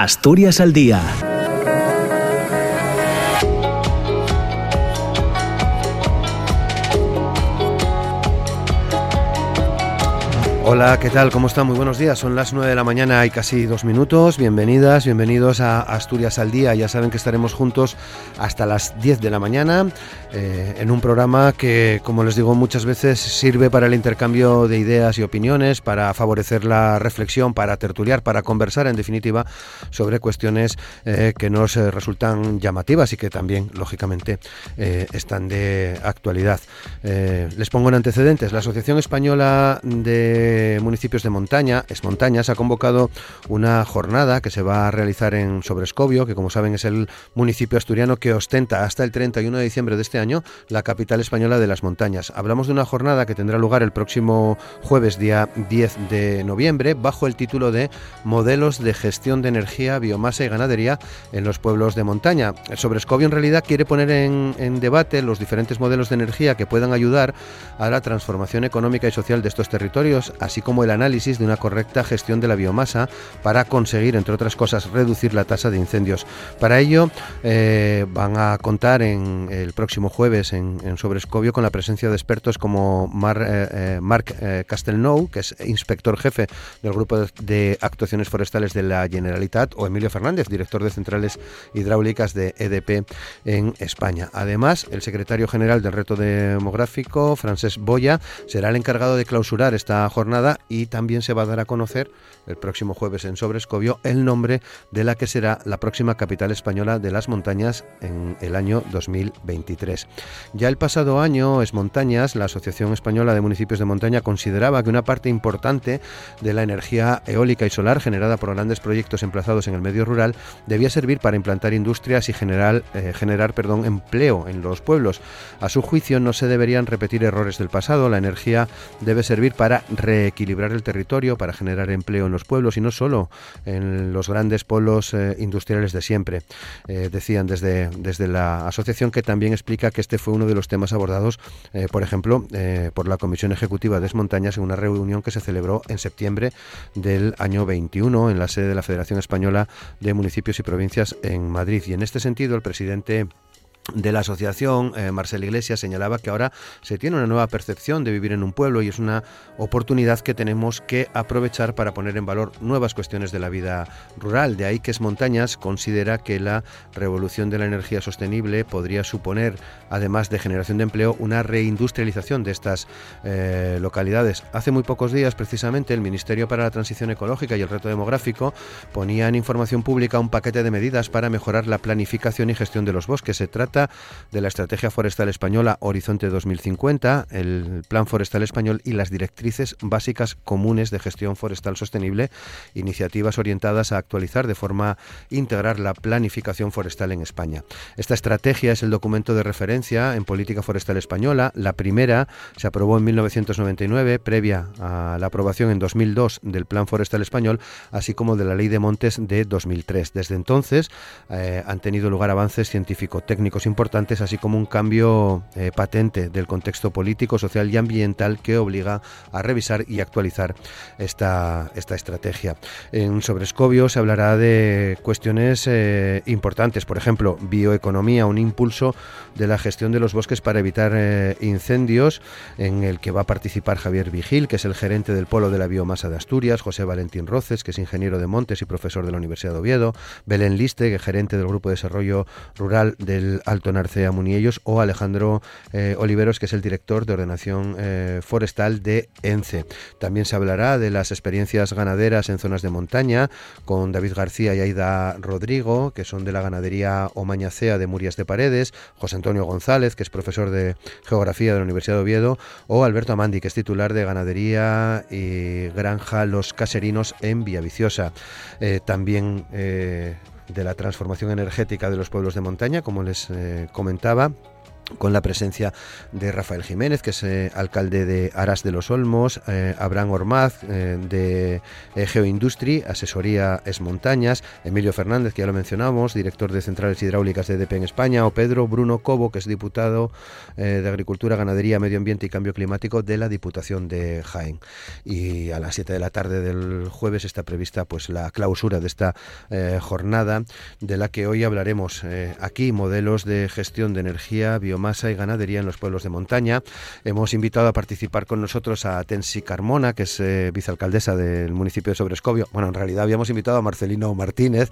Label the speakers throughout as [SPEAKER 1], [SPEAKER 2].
[SPEAKER 1] Asturias al Día
[SPEAKER 2] Hola, ¿qué tal? ¿Cómo están? Muy buenos días. Son las 9 de la mañana y casi dos minutos. Bienvenidas, bienvenidos a Asturias al Día. Ya saben que estaremos juntos hasta las 10 de la mañana eh, en un programa que, como les digo muchas veces, sirve para el intercambio de ideas y opiniones, para favorecer la reflexión, para tertuliar, para conversar, en definitiva, sobre cuestiones eh, que nos eh, resultan llamativas y que también, lógicamente, están de actualidad. les pongo en antecedentes. La Asociación Española de municipios de montaña, es Montañas, ha convocado una jornada que se va a realizar en Sobrescobio, que como saben es el municipio asturiano que ostenta hasta el 31 de diciembre de este año la capital española de las montañas. Hablamos de una jornada que tendrá lugar el próximo jueves, día 10 de noviembre, bajo el título de Modelos de gestión de energía, biomasa y ganadería en los pueblos de montaña. Sobrescobio en realidad quiere poner en debate los diferentes modelos de energía que puedan ayudar a la transformación económica y social de estos territorios, así como el análisis de una correcta gestión de la biomasa para conseguir, entre otras cosas, reducir la tasa de incendios. Para ello eh, van a contar en el próximo jueves en, Sobrescobio con la presencia de expertos como Mar, eh, eh, Marc Castelnou, que es inspector jefe del Grupo de Actuaciones Forestales de la Generalitat, o Emilio Fernández, director de Centrales Hidráulicas de EDP en España. Además, el secretario general del Reto Demográfico, Francesc Boya, será el encargado de clausurar esta jornada y también se va a dar a conocer el próximo jueves en Sobrescobio el nombre de la que será la próxima capital española de las montañas en el año 2023. Ya el pasado año, Es Montañas, la Asociación Española de Municipios de Montaña, consideraba que una parte importante de la energía eólica y solar generada por grandes proyectos emplazados en el medio rural debía servir para implantar industrias y generar, eh, generar perdón, empleo en los pueblos. A su juicio no se deberían repetir errores del pasado, la energía debe servir para re equilibrar el territorio para generar empleo en los pueblos y no solo en los grandes polos eh, industriales de siempre. Eh, decían desde, desde la asociación que también explica que este fue uno de los temas abordados, eh, por ejemplo, por la Comisión Ejecutiva de Montañas en una reunión que se celebró en septiembre del año 21 en la sede de la Federación Española de Municipios y Provincias en Madrid. Y en este sentido, el presidente de la asociación, eh, Marcel Iglesias, señalaba que ahora se tiene una nueva percepción de vivir en un pueblo y es una oportunidad que tenemos que aprovechar para poner en valor nuevas cuestiones de la vida rural. De ahí que es Montañas considera que la revolución de la energía sostenible podría suponer, además de generación de empleo, una reindustrialización de estas eh, localidades. Hace muy pocos días, precisamente, el Ministerio para la Transición Ecológica y el Reto Demográfico ponía en información pública un paquete de medidas para mejorar la planificación y gestión de los bosques. Se trata de la Estrategia Forestal Española Horizonte 2050, el Plan Forestal Español y las directrices básicas comunes de gestión forestal sostenible, iniciativas orientadas a actualizar de forma integrar la planificación forestal en España. Esta estrategia es el documento de referencia en política forestal española. La primera se aprobó en 1999, previa a la aprobación en 2002 del Plan Forestal Español, así como de la Ley de Montes de 2003. Desde entonces eh, han tenido lugar avances científico-técnicos importantes, así como un cambio eh, patente del contexto político, social y ambiental que obliga a revisar y actualizar esta, esta estrategia. En Sobrescobio se hablará de cuestiones eh, importantes, por ejemplo, bioeconomía, un impulso de la gestión de los bosques para evitar eh, incendios, en el que va a participar Javier Vigil, que es el gerente del Polo de la Biomasa de Asturias, José Valentín Roces, que es ingeniero de montes y profesor de la Universidad de Oviedo, Belén Liste, que es gerente del Grupo de Desarrollo Rural del Alto Narcea Muniellos, o Alejandro eh, Oliveros, que es el director de ordenación eh, forestal de ENCE. También se hablará de las experiencias ganaderas en zonas de montaña, con David García y Aida Rodrigo, que son de la ganadería Omañacea de Murias de Paredes, José Antonio González, que es profesor de Geografía de la Universidad de Oviedo, o Alberto Amandi, que es titular de Ganadería y Granja Los Caserinos en Villaviciosa. Eh, también de la transformación energética de los pueblos de montaña, como les eh, comentaba con la presencia de Rafael Jiménez, que es eh, alcalde de Aras de los Olmos, eh, Abraham Ormaz, eh, de Geoindustri, Asesoría Es Montañas, Emilio Fernández, que ya lo mencionamos, director de Centrales Hidráulicas de EDP en España, o Pedro Bruno Cobo, que es diputado de Agricultura, Ganadería, Medio Ambiente y Cambio Climático de la Diputación de Jaén. Y a las 7 de la tarde del jueves está prevista pues la clausura de esta jornada, de la que hoy hablaremos aquí, modelos de gestión de energía, bio masa y ganadería en los pueblos de montaña. Hemos invitado a participar con nosotros a Tensi Carmona, que es eh, vicealcaldesa del municipio de Sobrescobio. Bueno, en realidad habíamos invitado a Marcelino Martínez,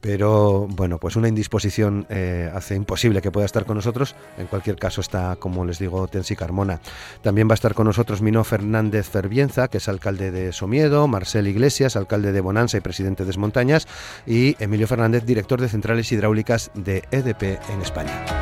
[SPEAKER 2] pero bueno, pues una indisposición eh, hace imposible que pueda estar con nosotros. En cualquier caso está, como les digo, Tensi Carmona. También va a estar con nosotros Mino Fernández Ferbienza, que es alcalde de Somiedo, Marcel Iglesias, alcalde de Bonanza y presidente de Desmontañas, y Emilio Fernández, director de Centrales Hidráulicas de EDP en España.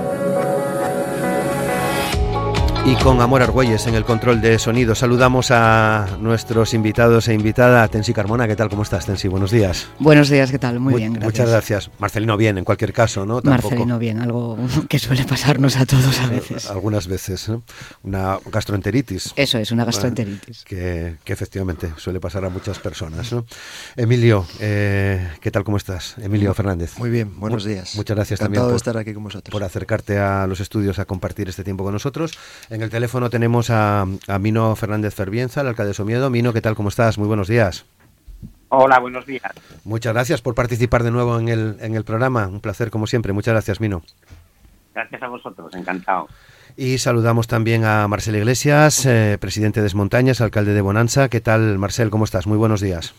[SPEAKER 2] Y con Amor Argüelles en el control de sonido. Saludamos a nuestros invitados e invitada, Tensi Carmona. ¿Qué tal? ¿Cómo estás, Tensi? Buenos días.
[SPEAKER 3] Buenos días, ¿qué tal? Muy, bien, gracias.
[SPEAKER 2] Muchas gracias. Marcelino bien, en cualquier caso, ¿no?
[SPEAKER 3] Marcelino bien, algo que suele pasarnos a todos a veces.
[SPEAKER 2] Algunas veces, ¿no? Una gastroenteritis.
[SPEAKER 3] Eso es, una gastroenteritis.
[SPEAKER 2] Que, efectivamente suele pasar a muchas personas, ¿no? Emilio, eh, ¿qué tal? ¿Cómo estás? Emilio Fernández.
[SPEAKER 4] Muy bien, buenos días.
[SPEAKER 2] Muchas gracias también
[SPEAKER 4] por, estar aquí con vosotros.
[SPEAKER 2] por acercarte a los estudios a compartir este tiempo con nosotros. En el teléfono tenemos a, Mino Fernández Ferbienza, el alcalde de Somiedo. Mino, ¿qué tal? ¿Cómo estás? Muy buenos días.
[SPEAKER 5] Hola, buenos días.
[SPEAKER 2] Muchas gracias por participar de nuevo en el, en el programa. Un placer, como siempre. Muchas gracias, Mino.
[SPEAKER 5] Gracias a vosotros, encantado.
[SPEAKER 2] Y saludamos también a Marcel Iglesias, eh, presidente de Desmontañas, alcalde de Bonanza. ¿Qué tal, Marcel? ¿Cómo estás? Muy buenos días.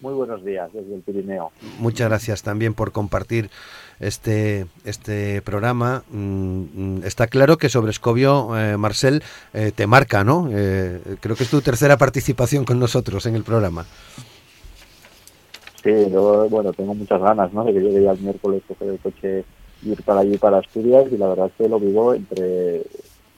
[SPEAKER 6] Muy buenos días desde el Pirineo.
[SPEAKER 2] Muchas gracias también por compartir este, este programa. Mm, mm, está claro que sobre Escobio, eh, Marcel, eh, te marca, ¿no? Eh, creo que es tu tercera participación con nosotros en el programa.
[SPEAKER 6] Sí, yo, bueno, tengo muchas ganas, ¿no? De que llegue ya el miércoles, coger el coche y ir para allí, para Asturias, y la verdad es que lo vivo entre,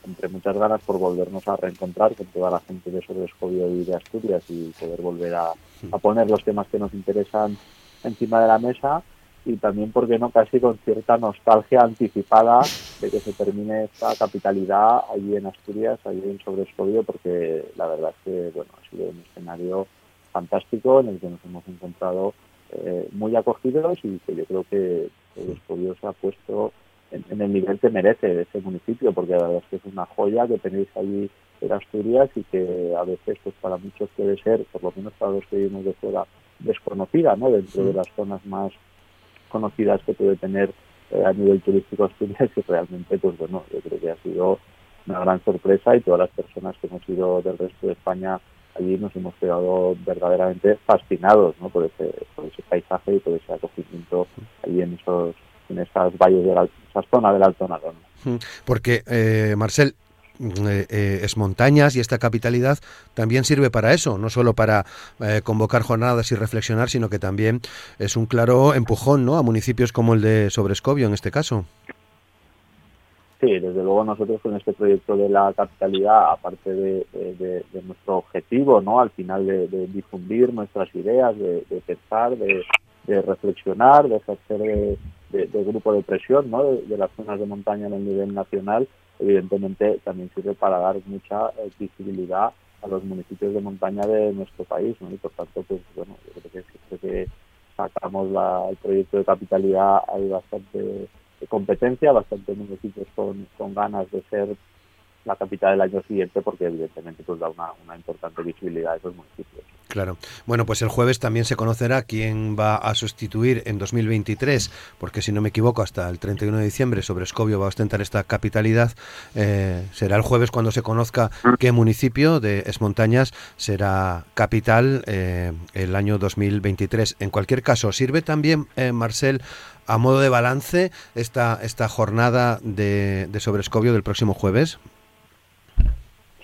[SPEAKER 6] entre muchas ganas por volvernos a reencontrar con toda la gente de sobre Escobio y de Asturias y poder volver a, a poner los temas que nos interesan encima de la mesa y también, porque no?, casi con cierta nostalgia anticipada de que se termine esta capitalidad allí en Asturias, allí en Sobrescobio, porque la verdad es que, bueno, ha sido un escenario fantástico en el que nos hemos encontrado eh, muy acogidos y que yo creo que Sobrescobio se ha puesto en, el nivel que merece ese municipio, porque la verdad es que es una joya que tenéis allí en Asturias y que a veces, pues para muchos puede ser, por lo menos para los que vivimos de fuera, desconocida, ¿no?, dentro de las zonas más conocidas que puede tener eh, a nivel turístico Asturias y realmente pues bueno yo creo que ha sido una gran sorpresa y todas las personas que hemos ido del resto de España allí nos hemos quedado verdaderamente fascinados ¿no? por ese por ese paisaje y por ese acogimiento allí en esos en esas valles de la, esas zonas del Alto Narón.
[SPEAKER 2] Porque eh, Marcel eh, eh, es montañas y esta capitalidad también sirve para eso, no solo para eh, convocar jornadas y reflexionar, sino que también es un claro empujón ¿no? a municipios como el de Sobrescobio en este caso.
[SPEAKER 6] Sí, desde luego nosotros con este proyecto de la capitalidad, aparte de, nuestro objetivo, ¿no? Al final de, difundir nuestras ideas, de, pensar, de, reflexionar, de ejercer de, grupo de presión, ¿no? De, las zonas de montaña en el nivel nacional, evidentemente también sirve para dar mucha eh, visibilidad a los municipios de montaña de nuestro país. Y por tanto, pues bueno, yo creo que sacamos el proyecto de capitalidad hay bastante competencia, bastante municipios con, con ganas de ser la capital del año siguiente porque evidentemente pues da una, una importante visibilidad a esos municipios.
[SPEAKER 2] Claro. Bueno, pues el jueves también se conocerá quién va a sustituir en 2023, porque si no me equivoco, hasta el 31 de diciembre sobre Escobio va a ostentar esta capitalidad. Eh, será el jueves cuando se conozca qué municipio de Esmontañas será capital eh, el año 2023. En cualquier caso, sirve también, eh, Marcel, a modo de balance esta, esta jornada de, de Sobrescobio del próximo jueves.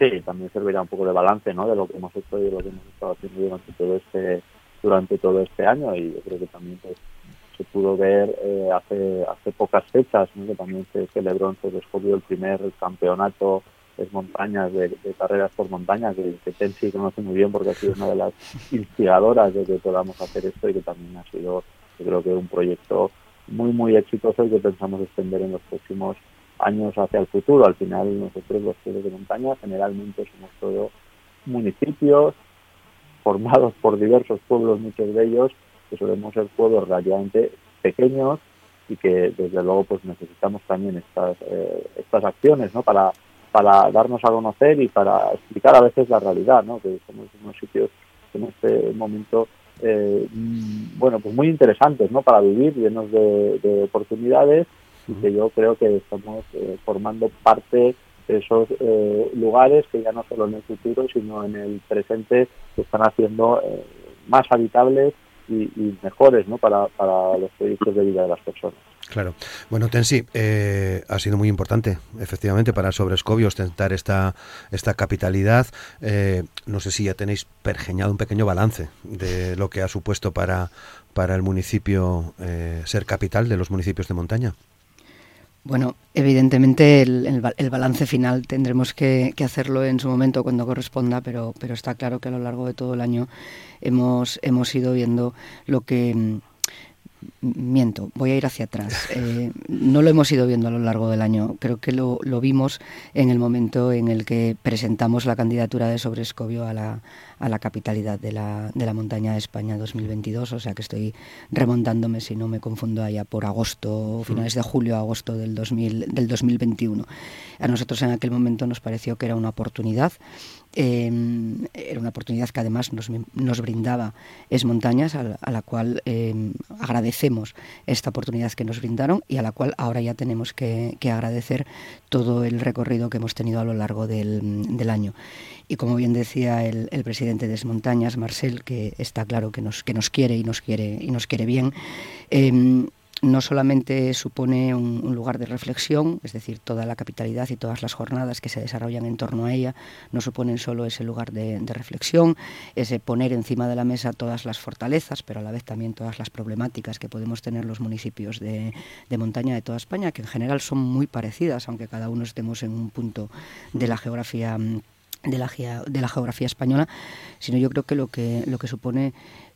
[SPEAKER 6] Sí, también servirá un poco de balance ¿no? de lo que hemos hecho y de lo que hemos estado haciendo durante todo este durante todo este año y yo creo que también pues, se pudo ver eh, hace hace pocas fechas que también se celebró en descubrió el primer campeonato de montañas de, carreras por montaña que, que Tensi conoce muy bien porque ha sido una de las instigadoras de que podamos hacer esto y que también ha sido yo creo que un proyecto muy, muy exitoso y que pensamos extender en los próximos años hacia el futuro. Al final, nosotros los pueblos de montaña generalmente somos todos municipios formados por diversos pueblos, muchos de ellos que solemos ser pueblos relativamente pequeños y que desde luego pues necesitamos también estas eh, estas acciones ¿no? para para darnos a conocer y para explicar a veces la realidad ¿no? que somos unos sitios en este momento eh, mm, bueno pues muy interesantes ¿no? para vivir llenos de, oportunidades y que yo creo que estamos eh, formando parte de esos lugares que ya no solo en el futuro sino en el presente se están haciendo más habitables y, mejores ¿no? para, para los proyectos de vida de las personas.
[SPEAKER 2] Claro. Bueno, Tensi, eh, ha sido muy importante, efectivamente, para Sobrescobio ostentar esta, esta capitalidad. Eh, no sé si ya tenéis pergeñado un pequeño balance de lo que ha supuesto para, para el municipio eh, ser capital de los municipios de montaña.
[SPEAKER 3] Bueno, evidentemente el, balance final tendremos que, hacerlo en su momento cuando corresponda, pero, pero está claro que a lo largo de todo el año hemos, hemos ido viendo lo que miento, voy a ir hacia atrás. Eh, no lo hemos ido viendo a lo largo del año. Creo que lo, vimos en el momento en el que presentamos la candidatura de Sobrescobio a la, a la capitalidad de la, de la montaña de España 2022. O sea que estoy remontándome, si no me confundo, allá por agosto, finales de julio, agosto del, 2000, del 2021. A nosotros en aquel momento nos pareció que era una oportunidad Em, era una oportunidad que además nos, nos brindaba Es Montañas, a, la cual em, agradecemos esta oportunidad que nos brindaron y a la cual ahora ya tenemos que, agradecer todo el recorrido que hemos tenido a lo largo del, del año. Y como bien decía el, el, presidente de Es Montañas, Marcel, que está claro que nos, que nos quiere y nos quiere y nos quiere bien, eh, no solamente supone un, lugar de reflexión, es decir, toda la capitalidad y todas las jornadas que se desarrollan en torno a ella no suponen solo ese lugar de, reflexión, ese poner encima de la mesa todas las fortalezas, pero a la vez también todas las problemáticas que podemos tener los municipios de, montaña de toda España, que en general son muy parecidas, aunque cada uno estemos en un punto de la geografía de la, de la geografía española, sino yo creo que lo que lo que supone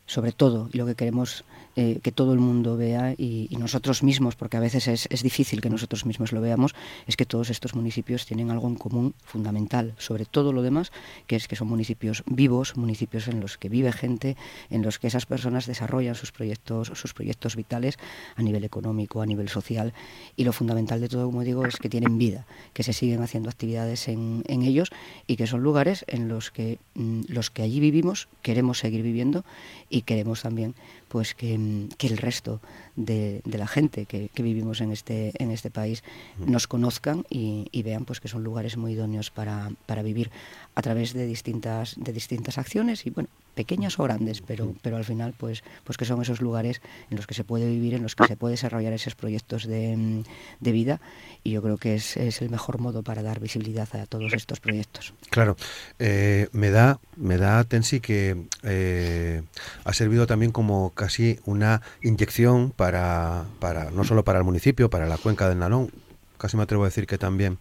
[SPEAKER 3] sobre todo y lo que queremos eh, que todo el mundo vea y, nosotros mismos, porque a veces es, difícil que nosotros mismos lo veamos, es que todos estos municipios tienen algo en común fundamental sobre todo lo demás, que es que son municipios vivos, municipios en los que vive gente, en los que esas personas desarrollan sus proyectos, sus proyectos vitales a nivel económico, a nivel social y lo fundamental de todo, como digo, es que tienen vida, que se siguen haciendo actividades en, en ellos y que son lugares en los que mm, los que allí vivimos queremos seguir viviendo y queremos también pues que, el resto de, la gente que, vivimos en este, en este país nos conozcan y, vean pues que son lugares muy idóneos para, para vivir a través de distintas, de distintas acciones y bueno, pequeñas o grandes, pero, pero al final pues, pues que son esos lugares en los que se puede vivir, en los que se puede desarrollar esos proyectos de, de vida y yo creo que es, es, el mejor modo para dar visibilidad a todos estos proyectos.
[SPEAKER 2] Claro, eh, me da, me da Tensi que eh, ha servido también como casi una inyección para, para, no solo para el municipio, para la cuenca del Nalón, casi me atrevo a decir que también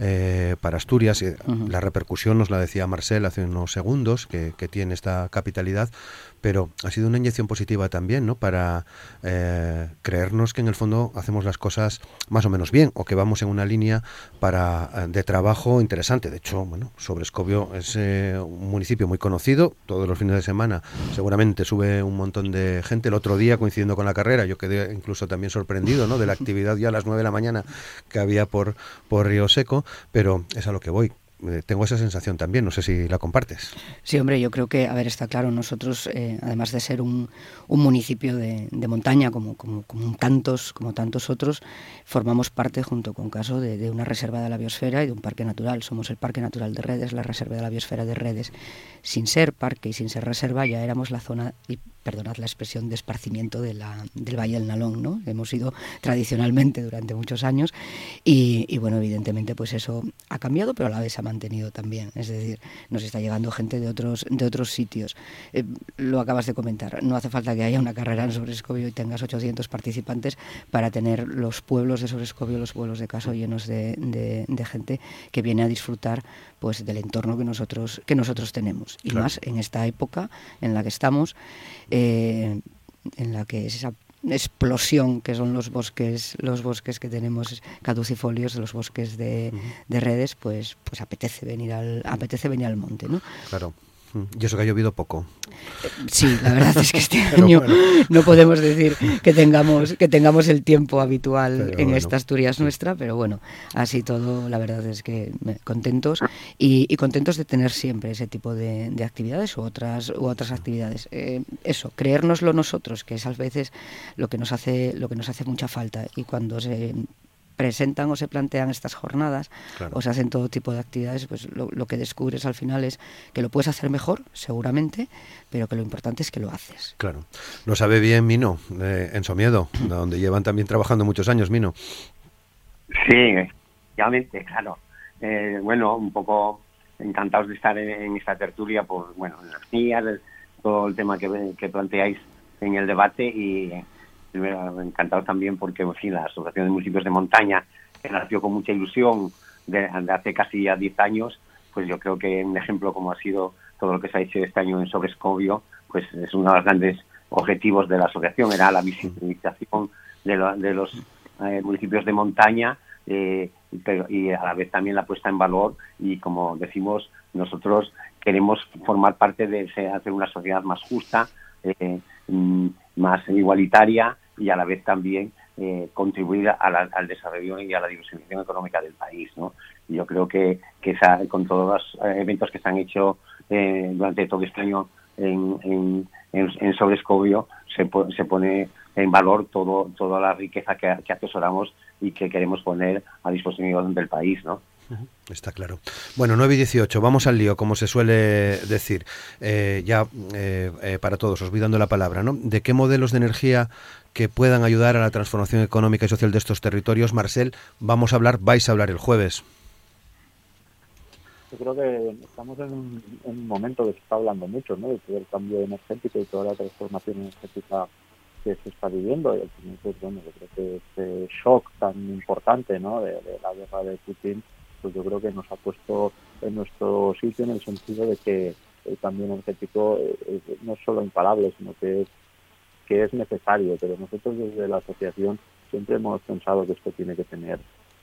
[SPEAKER 2] eh, para Asturias, la repercusión nos la decía Marcel hace unos segundos, que, que, tiene esta capitalidad, pero ha sido una inyección positiva también, ¿no? Para eh, creernos que en el fondo hacemos las cosas más o menos bien o que vamos en una línea para eh, de trabajo interesante. De hecho, bueno, Sobrescobio es eh, un municipio muy conocido. Todos los fines de semana seguramente sube un montón de gente. El otro día, coincidiendo con la carrera, yo quedé incluso también sorprendido, ¿no? De la actividad ya a las 9 de la mañana que había por, por Río Seco, pero es a lo que voy tengo esa sensación también, no sé si la compartes.
[SPEAKER 3] Sí, hombre, yo creo que, a ver, está claro, nosotros, eh, además de ser un, un municipio de, montaña como, como, como, tantos, como tantos otros, formamos parte, junto con Caso, de, una reserva de la biosfera y de un parque natural. Somos el Parque Natural de Redes, la reserva de la biosfera de Redes. Sin ser parque y sin ser reserva, ya éramos la zona perdonad la expresión, de esparcimiento del Valle del Nalón, ¿no? Hemos ido tradicionalmente durante muchos años y, bueno, evidentemente pues eso ha cambiado, pero a la vez se ha mantenido también. Es decir, nos está llegando gente de otros, de otros sitios. Eh, lo acabas de comentar, no hace falta que haya una carrera en Sobrescobio y tengas 800 participantes para tener los pueblos de Sobrescobio, los pueblos de Caso llenos de, de, gente que viene a disfrutar pues del entorno que nosotros, que nosotros tenemos. Y más en esta época en la que estamos. Eh, en la que es esa explosión que son los bosques los bosques que tenemos caducifolios los bosques de, de redes pues pues apetece venir al apetece venir al monte no
[SPEAKER 2] claro y eso que ha llovido poco.
[SPEAKER 3] Sí, la verdad es que este año no podemos decir que tengamos que tengamos el tiempo habitual en esta Asturias nuestra, pero bueno, así todo, la verdad es que contentos y, contentos de tener siempre ese tipo de, actividades u otras u otras actividades. Eh, eso, creérnoslo nosotros, que es a veces lo que nos hace lo que nos hace mucha falta y cuando se presentan o se plantean estas jornadas o se hacen todo tipo de actividades, pues lo, que descubres al final es que lo puedes hacer mejor, seguramente, pero que lo importante es que lo haces.
[SPEAKER 2] Claro. Lo sabe bien Mino, eh, en Somiedo, donde llevan también trabajando muchos años, Mino.
[SPEAKER 5] Sí, efectivamente, claro. Eh, bueno, un poco encantados de estar en, esta tertulia por, bueno, las mías, todo el tema que, que planteáis en el debate y encantado también porque, en fin, la Asociación de Municipios de Montaña, que nació con mucha ilusión de, hace casi ya 10 años, pues yo creo que un ejemplo como ha sido todo lo que se ha hecho este año en Sobrescobio, pues es uno de los grandes objetivos de la asociación, era la visibilización de, los eh, municipios de montaña eh, y a la vez también la puesta en valor y como decimos nosotros queremos formar parte de hacer una sociedad más justa, eh, mm, más igualitaria y a la vez también eh, contribuir al desarrollo y a la diversificación económica del país. ¿no? Yo creo que, que con todos los eh, eventos que se han hecho eh, durante todo este año en, en, en, Sobrescobio, se, se pone en valor todo, toda la riqueza que, que atesoramos y que queremos poner a disposición del país. ¿no?
[SPEAKER 2] Está claro. Bueno, 9 y 18, vamos al lío, como se suele decir. Eh, ya eh, eh, para todos, os voy dando la palabra, ¿no? ¿De qué modelos de energía que puedan ayudar a la transformación económica y social de estos territorios, Marcel, vamos a hablar, vais a hablar el jueves?
[SPEAKER 6] Yo creo que estamos en un, momento que se está hablando mucho, ¿no? De todo cambio energético y toda la transformación energética que se está viviendo. Y al final, pues, bueno, yo creo que este shock tan importante, ¿no? de la guerra de Putin pues yo creo que nos ha puesto en nuestro sitio en el sentido de que el cambio energético eh, no es solo imparable, sino que es, que es necesario. Pero nosotros desde la asociación siempre hemos pensado que esto tiene que tener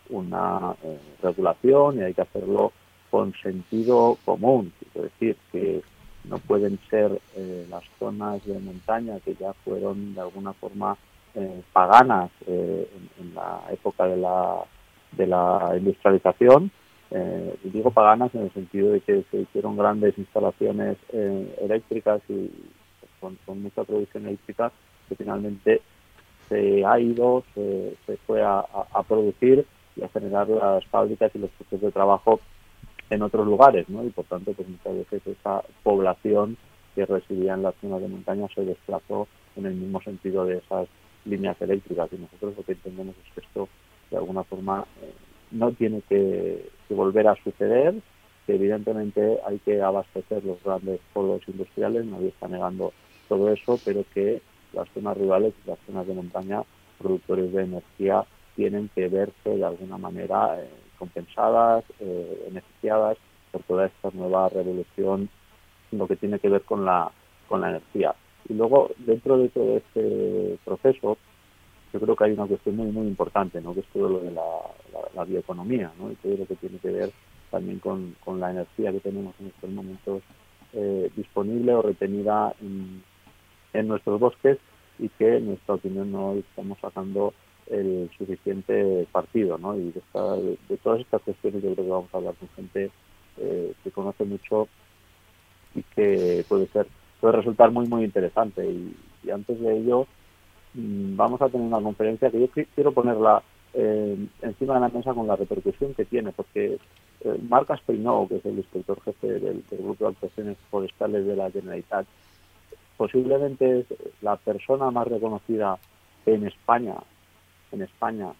[SPEAKER 6] una eh, regulación y hay que hacerlo con sentido común. Es decir, que no pueden ser eh, las zonas de montaña que ya fueron de alguna forma paganas en, la época de la de la industrialización, eh, digo paganas en el sentido de que se hicieron grandes instalaciones eh, eléctricas y con, mucha producción eléctrica que finalmente se ha ido, se, fue a, producir y a generar las fábricas y los puestos de trabajo en otros lugares, ¿no? Y por tanto, pues muchas veces esa población que residía en las zonas de montaña se desplazó en el mismo sentido de esas líneas eléctricas. Y nosotros lo que entendemos es que esto de alguna forma eh, no tiene que, volver a suceder, que evidentemente hay que abastecer los grandes polos industriales, nadie está negando todo eso, pero que las zonas rurales y las zonas de montaña, productores de energía, tienen que verse de alguna manera eh, compensadas, eh, beneficiadas por toda esta nueva revolución, lo que tiene que ver con la, con la energía. Y luego, dentro de todo este proceso, yo creo que hay una cuestión muy muy importante, ¿no? que es todo lo de la, bioeconomía ¿no? y todo lo que tiene que ver también con, la energía que tenemos en estos momentos eh, disponible o retenida en, nuestros bosques y que en nuestra opinión no estamos sacando el suficiente partido. ¿no? Y de, todas estas cuestiones yo creo que vamos a hablar con gente eh, que conoce mucho y que puede ser puede resultar muy muy interesante y antes de ello vamos a tener una conferencia que yo quiero ponerla eh, encima de la mesa con la repercusión que tiene, porque eh, Marc Asprinou, que es el inspector jefe del, Grupo de Actuaciones Forestales de la Generalitat, posiblemente es la persona más reconocida en España, en España,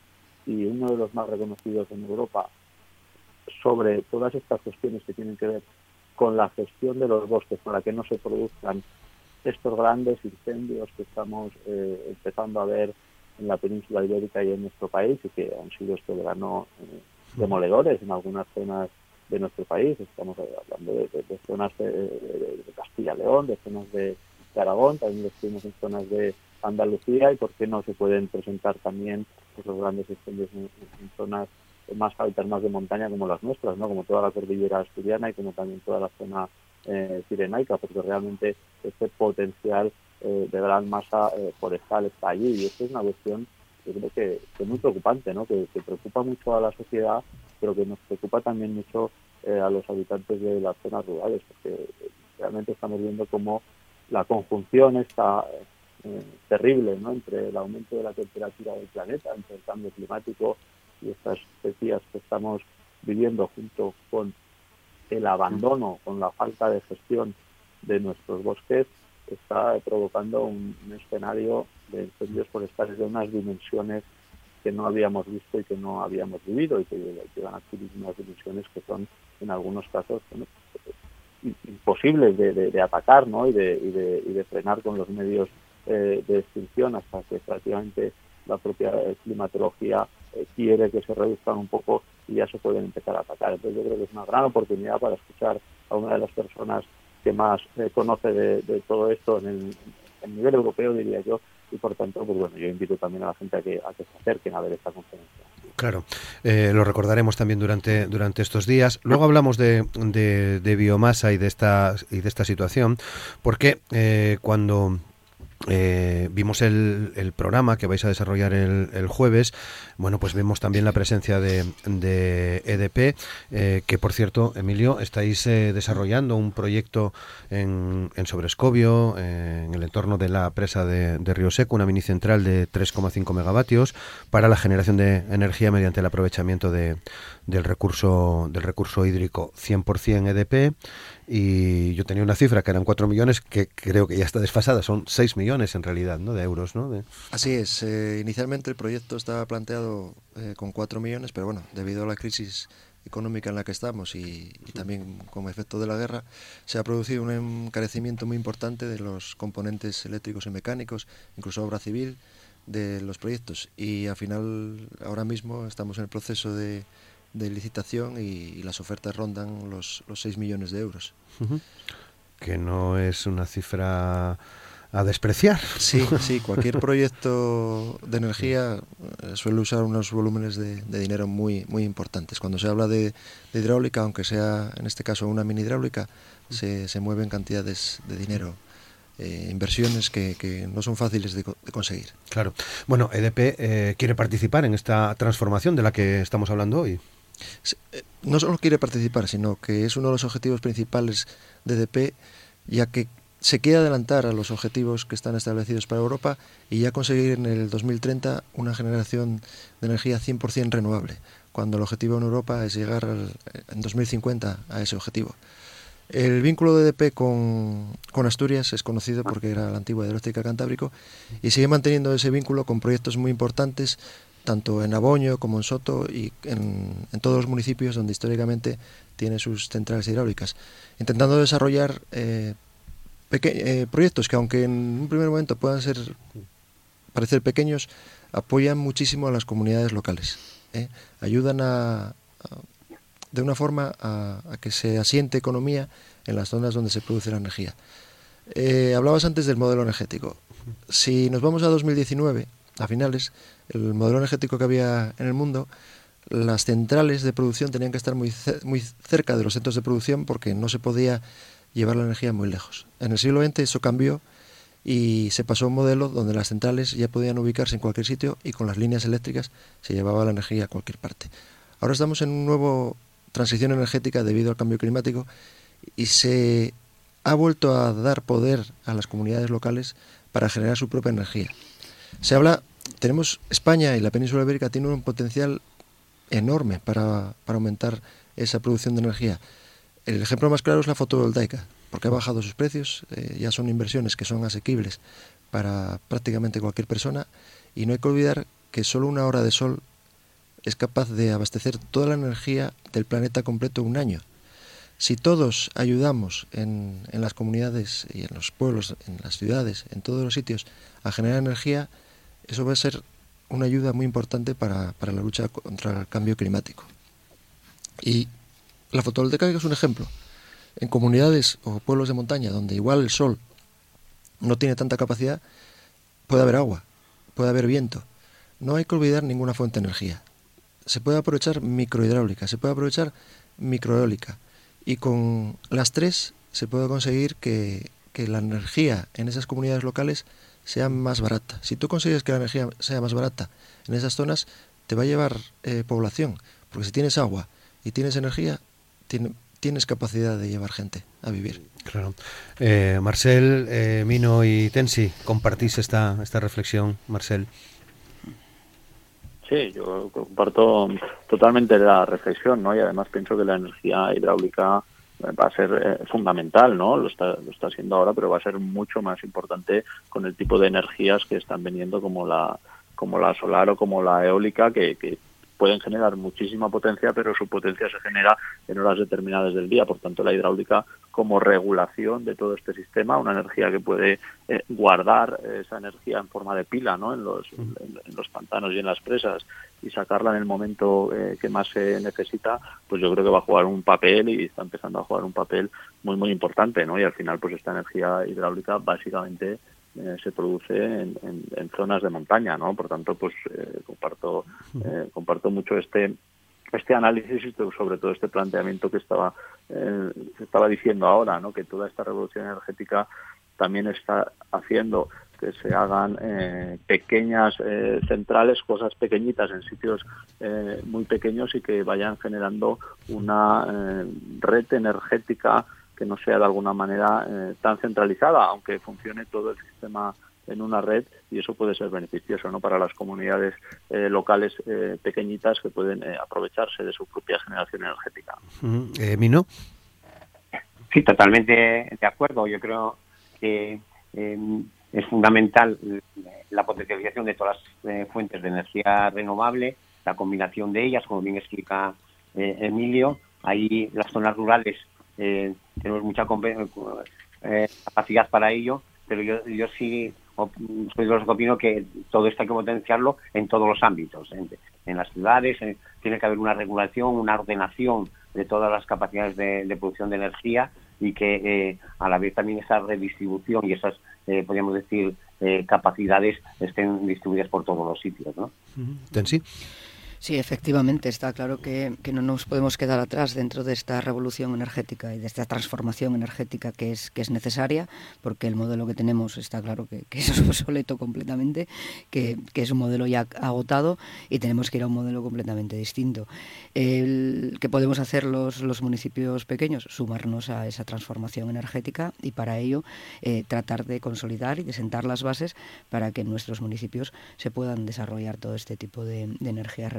[SPEAKER 6] y uno de los más reconocidos en Europa sobre todas estas cuestiones que tienen que ver con la gestión de los bosques, para que no se produzcan estos grandes incendios que estamos eh, empezando a ver en la península ibérica y en nuestro país y que han sido este verano eh, demoledores en algunas zonas de nuestro país. Estamos hablando de, zonas de, Castilla-León, de zonas de, Aragón, también estuvimos en zonas de Andalucía y por qué no se pueden presentar también esos grandes incendios en, zonas más altas, más de montaña como las nuestras, ¿no? como toda la cordillera asturiana y como también toda la zona eh, pirenaica, porque realmente este potencial eh, de gran masa eh, forestal está allí y esto es una cuestión yo creo que, es muy preocupante, ¿no? Que, preocupa mucho a la sociedad, pero que nos preocupa también mucho eh, a los habitantes de las zonas rurales, porque realmente estamos viendo cómo la conjunción está terrible ¿no? entre el aumento de la temperatura del planeta, entre el cambio climático y estas sequías que estamos viviendo junto con el abandono, con la falta de gestión de nuestros bosques, está provocando un, escenario de incendios forestales de unas dimensiones que no habíamos visto y que no habíamos vivido y que, van a adquirir unas dimensiones que son en algunos casos imposibles de, atacar ¿no? y, de, y, de, frenar con los medios eh, de extinción hasta que prácticamente la propia climatología eh, quiere que se reduzcan un poco y ya se pueden empezar a atacar. Entonces yo creo que es una gran oportunidad para escuchar a una de las personas que más eh, conoce de, todo esto en el, nivel europeo, diría yo, y por tanto, pues bueno, yo invito también a la gente a que, a que se acerquen a ver esta conferencia.
[SPEAKER 2] Claro, eh, lo recordaremos también durante, durante estos días. Luego hablamos de, de, biomasa y de esta, y de esta situación, porque eh, cuando eh, vimos el, el, programa que vais a desarrollar el, el, jueves. Bueno, pues vemos también la presencia de, de EDP, eh, que por cierto, Emilio, estáis eh, desarrollando un proyecto en, en Sobrescobio, en el entorno de la presa de, de Río Seco, una mini central de 3,5 megavatios para la generación de energía mediante el aprovechamiento de, del recurso del recurso hídrico 100% EDP y yo tenía una cifra que eran 4 millones que creo que ya está desfasada, son 6 millones en realidad ¿no? de euros. ¿no?
[SPEAKER 4] Así es, eh, inicialmente el proyecto estaba planteado eh, con 4 millones, pero bueno, debido a la crisis económica en la que estamos y, también como efecto de la guerra, se ha producido un encarecimiento muy importante de los componentes eléctricos y mecánicos, incluso obra civil, de los proyectos y al final ahora mismo estamos en el proceso de de licitación y, las ofertas rondan los, los 6 millones de euros.
[SPEAKER 2] Que no es una cifra a despreciar.
[SPEAKER 4] Sí, sí, cualquier proyecto de energía eh, suele usar unos volúmenes de, dinero muy, muy importantes. Cuando se habla de, hidráulica, aunque sea en este caso una mini hidráulica, se, se mueven cantidades de dinero. Eh, inversiones que, que, no son fáciles de, conseguir.
[SPEAKER 2] Claro. Bueno, EDP eh, quiere participar en esta transformación de la que estamos hablando hoy.
[SPEAKER 4] Eh, no solo quiere participar, sino que es uno de los objetivos principales de DP, ya que se quiere adelantar a los objetivos que están establecidos para Europa y ya conseguir en el 2030 una generación de energía 100% renovable, cuando el objetivo en Europa es llegar en 2050 a ese objetivo. El vínculo de DP con, con, Asturias es conocido porque era la antigua hidroeléctrica Cantábrico y sigue manteniendo ese vínculo con proyectos muy importantes tanto en Aboño como en Soto y en, todos los municipios donde históricamente tiene sus centrales hidráulicas, intentando desarrollar eh, eh, proyectos que aunque en un primer momento puedan ser parecer pequeños, apoyan muchísimo a las comunidades locales, ¿eh? ayudan a, de una forma a, que se asiente economía en las zonas donde se produce la energía. hablabas antes del modelo energético. Si nos vamos a 2019, a finales, el modelo energético que había en el mundo, las centrales de producción tenían que estar muy, muy cerca de los centros de producción porque no se podía llevar la energía muy lejos. En el siglo XX eso cambió y se pasó a un modelo donde las centrales ya podían ubicarse en cualquier sitio y con las líneas eléctricas se llevaba la energía a cualquier parte. Ahora estamos en una nueva transición energética debido al cambio climático y se ha vuelto a dar poder a las comunidades locales para generar su propia energía. Se habla, tenemos España y la península ibérica tienen un potencial enorme para, aumentar esa producción de energía. El ejemplo más claro es la fotovoltaica, porque ha bajado sus precios, eh, ya son inversiones que son asequibles para prácticamente cualquier persona y no hay que olvidar que solo una hora de sol es capaz de abastecer toda la energía del planeta completo un año. Si todos ayudamos en, en, las comunidades y en los pueblos, en las ciudades, en todos los sitios, a generar energía, eso va a ser una ayuda muy importante para, la lucha contra el cambio climático. Y la fotovoltaica es un ejemplo. En comunidades o pueblos de montaña donde igual el sol no tiene tanta capacidad, puede haber agua, puede haber viento. No hay que olvidar ninguna fuente de energía. Se puede aprovechar microhidráulica, se puede aprovechar microeólica. Y con las tres se puede conseguir que, la energía en esas comunidades locales sea más barata. Si tú consigues que la energía sea más barata en esas zonas, te va a llevar eh, población. Porque si tienes agua y tienes energía, tienes capacidad de llevar gente a vivir.
[SPEAKER 2] Claro. Eh, Marcel, eh, Mino y Tensi, compartís esta, esta reflexión, Marcel.
[SPEAKER 6] Sí, yo comparto totalmente la reflexión, ¿no? Y además pienso que la energía hidráulica va a ser eh, fundamental, ¿no? Lo está, lo está siendo ahora, pero va a ser mucho más importante con el tipo de energías que están veniendo como la como la solar o como la eólica, que, que pueden generar muchísima potencia, pero su potencia se genera en horas determinadas del día. Por tanto, la hidráulica como regulación de todo este sistema, una energía que puede eh, guardar esa energía en forma de pila ¿no? en, los, en, los pantanos y en las presas y sacarla en el momento eh, que más se necesita, pues yo creo que va a jugar un papel y está empezando a jugar un papel muy, muy importante. ¿no? Y al final, pues esta energía hidráulica básicamente eh, se produce en, zonas de montaña, ¿no? Por tanto, pues eh, comparto eh, comparto mucho este este análisis y sobre todo este planteamiento que estaba se estaba diciendo ahora, ¿no? Que toda esta revolución energética también está haciendo que se hagan pequeñas centrales, cosas pequeñitas en sitios muy pequeños y que vayan generando una red energética que no sea de alguna manera eh, tan centralizada, aunque funcione todo el sistema en una red y eso puede ser beneficioso no para las comunidades eh, locales eh, pequeñitas que pueden aprovecharse de su propia generación energética.
[SPEAKER 2] Mino.
[SPEAKER 5] Sí, totalmente de acuerdo. Yo creo que es fundamental la potencialización de todas las fuentes de energía renovable, la combinación de ellas, como bien explica Emilio. Ahí las zonas rurales eh, tenemos mucha eh, capacidad para ello, pero yo, yo sí soy de los que opino que todo esto hay que potenciarlo en todos los ámbitos, en, las ciudades, tiene que haber una regulación, una ordenación de todas las capacidades de, producción de energía y que eh, a la vez también esa redistribución y esas, eh, podríamos decir, eh, capacidades estén distribuidas por todos los sitios. ¿no?
[SPEAKER 2] ¿Tensi?
[SPEAKER 3] Sí, efectivamente, está claro que, no nos podemos quedar atrás dentro de esta revolución energética y de esta transformación energética que es, que es necesaria, porque el modelo que tenemos está claro que, es obsoleto completamente, que, es un modelo ya agotado y tenemos que ir a un modelo completamente distinto. El, ¿Qué podemos hacer los, los municipios pequeños? Sumarnos a esa transformación energética y para ello eh, tratar de consolidar y de sentar las bases para que en nuestros municipios se puedan desarrollar todo este tipo de, de energía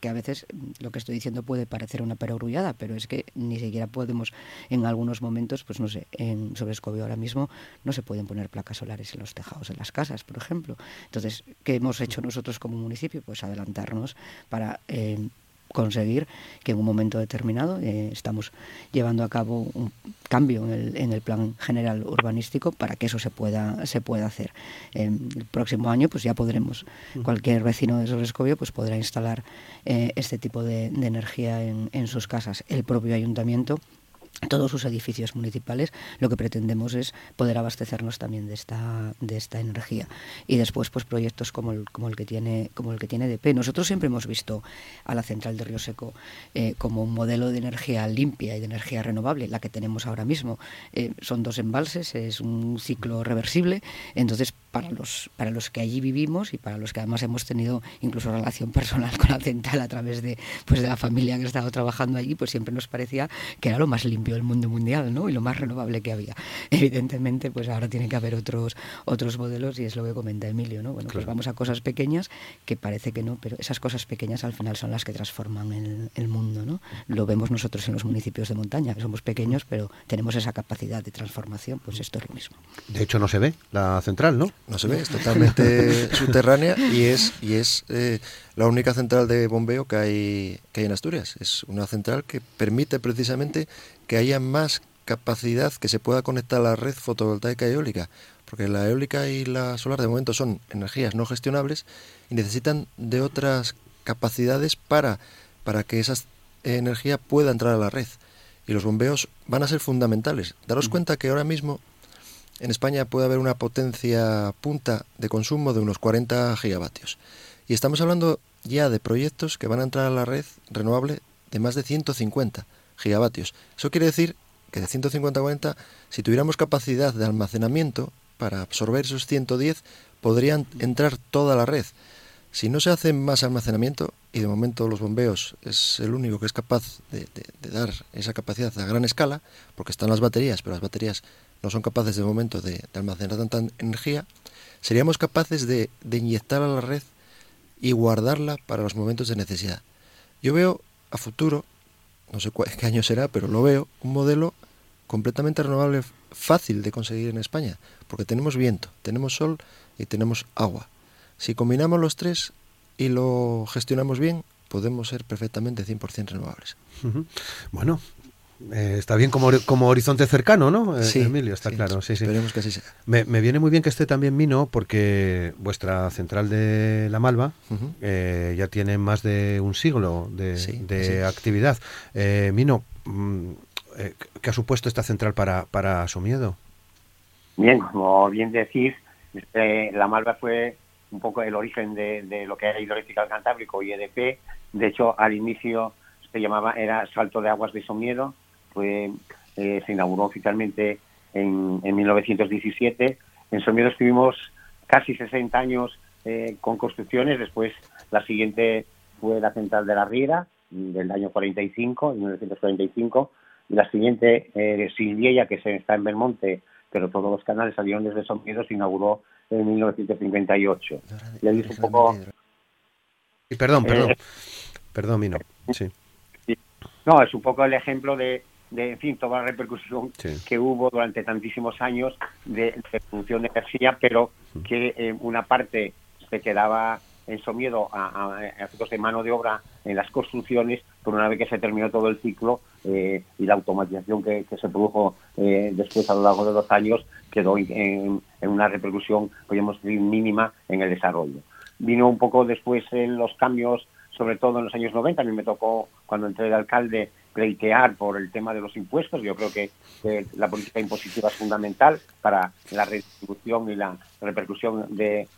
[SPEAKER 3] que a veces lo que estoy diciendo puede parecer una perogrullada, pero es que ni siquiera podemos en algunos momentos, pues no sé, en Sobrescobio ahora mismo no se pueden poner placas solares en los tejados de las casas, por ejemplo. Entonces, ¿qué hemos hecho nosotros como municipio? Pues adelantarnos para eh, conseguir que en un momento determinado eh, estamos llevando a cabo un cambio en el, en el, plan general urbanístico para que eso se pueda se pueda hacer. El próximo año pues ya podremos cualquier vecino de Sobrescobio pues podrá instalar eh, este tipo de, de energía en, en sus casas. El propio ayuntamiento todos sus edificios municipales, lo que pretendemos es poder abastecernos también de esta, de esta energía. Y después, pues proyectos como el, como el que tiene, como el que tiene DP. Nosotros siempre hemos visto a la central de Río Seco eh, como un modelo de energía limpia y de energía renovable, la que tenemos ahora mismo. Eh, son dos embalses, es un ciclo reversible, entonces para los, para los que allí vivimos y para los que además hemos tenido incluso relación personal con la central a través de, pues de la familia que ha estado trabajando allí, pues siempre nos parecía que era lo más limpio del mundo mundial ¿no? y lo más renovable que había. Evidentemente, pues ahora tiene que haber otros, otros modelos y es lo que comenta Emilio. ¿no? Bueno, pues vamos a cosas pequeñas que parece que no, pero esas cosas pequeñas al final son las que transforman el, el mundo. ¿no? Lo vemos nosotros en los municipios de montaña, que somos pequeños, pero tenemos esa capacidad de transformación, pues esto es lo mismo.
[SPEAKER 2] De hecho, no se ve la central, ¿no?
[SPEAKER 4] no se ve, es totalmente subterránea y es, y es eh, la única central de bombeo que hay, que hay en Asturias. Es una central que permite precisamente que haya más capacidad que se pueda conectar a la red fotovoltaica y eólica, porque la eólica y la solar de momento son energías no gestionables y necesitan de otras capacidades para, para que esa energía pueda entrar a la red. Y los bombeos van a ser fundamentales. Daros cuenta que ahora mismo en España puede haber una potencia punta de consumo de unos 40 gigavatios. Y estamos hablando ya de proyectos que van a entrar a la red renovable de más de 150 gigavatios. Eso quiere decir que de 150 a 40, si tuviéramos capacidad de almacenamiento para absorber esos 110, podrían entrar toda la red. Si no se hace más almacenamiento, y de momento los bombeos es el único que es capaz de, dar esa capacidad a gran escala, porque están las baterías, pero las baterías no son capaces de momento de, almacenar tanta energía, seríamos capaces de, inyectar a la red y guardarla para los momentos de necesidad. Yo veo a futuro, no sé qué año será, pero lo veo, un modelo completamente renovable fácil de conseguir en España, porque tenemos viento, tenemos sol y tenemos agua. Si combinamos los tres y lo gestionamos bien, podemos ser perfectamente 100% renovables.
[SPEAKER 2] Bueno, eh, está bien como, como horizonte cercano, ¿no,
[SPEAKER 4] eh, sí,
[SPEAKER 2] Emilio? Está claro, sí, sí.
[SPEAKER 4] Esperemos que así sea.
[SPEAKER 2] Me, viene muy bien que esté también Mino, porque vuestra central de La Malva eh, ya tiene más de un siglo de, actividad. Mino, mm, ¿qué ha supuesto esta central para, para miedo?
[SPEAKER 5] Bien, como bien decís, La Malva fue un poco el origen de, lo que era Hidroeléctrica del Cantábrico y EDP. De hecho, al inicio se llamaba, era Salto de Aguas de Somiedo, fue, eh, se inauguró oficialmente en, 1917. En Somiedo estuvimos casi 60 años eh, con construcciones, después la siguiente fue la central de la Riera, del año 45, en 1945, y la siguiente, eh, que se está en Belmonte, pero todos los canales salieron desde Somiedo, se inauguró en 1958. Y ahí un poco...
[SPEAKER 2] perdón, perdón, eh, perdón, Mino. Sí.
[SPEAKER 5] No, es un poco el ejemplo de, de en fin, toda la repercusión que hubo durante tantísimos años de, de producción de energía, pero que eh, una parte se quedaba en Somiedo a, a, efectos de mano de obra en las construcciones, pero una vez que se terminó todo el ciclo eh, y la automatización que, se produjo eh, después a lo largo de los años quedó en, una repercusión, podríamos decir, mínima en el desarrollo. Vino un poco después en los cambios, sobre todo en los años 90, a mí me tocó, cuando entré de alcalde, pleitear por el tema de los impuestos. Yo creo que la política impositiva es fundamental para la redistribución y la repercusión de,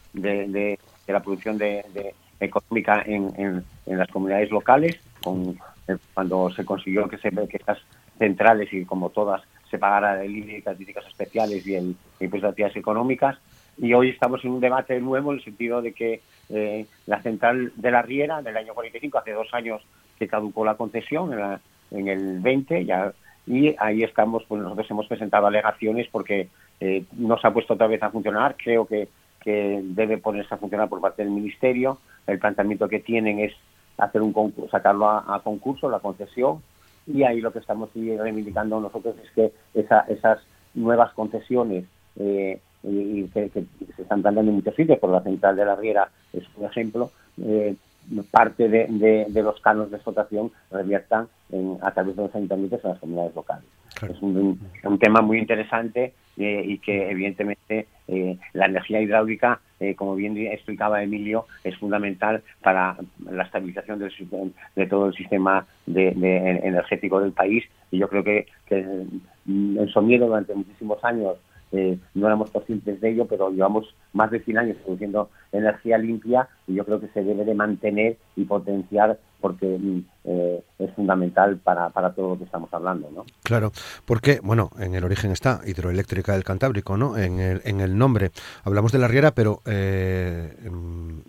[SPEAKER 5] la producción de, económica en, las comunidades locales, con, eh, cuando se consiguió que, se, que estas centrales y como todas se pagara el IBI, características especiales y el impuesto de actividades económicas. Y hoy estamos en un debate nuevo en el sentido de que eh, la central de la Riera del año 45, hace dos años que caducó la concesión, en, el 20, ya, y ahí estamos, pues nosotros hemos presentado alegaciones porque eh, no se ha puesto otra vez a funcionar. Creo que, que debe ponerse a funcionar por parte del Ministerio. El planteamiento que tienen es hacer un concurso, sacarlo a concurso, la concesión, y ahí lo que estamos reivindicando nosotros es que esas nuevas concesiones eh, que, se están dando en muchos sitios, por la central de la Riera es un ejemplo, eh, parte de, los canos de explotación reviertan a través de los ayuntamientos en las comunidades locales. Es un, tema muy interesante eh, y que evidentemente eh, la energía hidráulica, eh, como bien explicaba Emilio, es fundamental para la estabilización del, de todo el sistema de, energético del país y yo creo que, que en Somiedo durante muchísimos años eh, no éramos conscientes de ello, pero llevamos más de 100 años produciendo energía limpia y yo creo que se debe de mantener y potenciar porque mm, eh, es fundamental para, para, todo lo que estamos hablando, ¿no?
[SPEAKER 2] Claro, porque, bueno, en el origen está Hidroeléctrica del Cantábrico, ¿no? En el, en el nombre. Hablamos de la Riera, pero eh,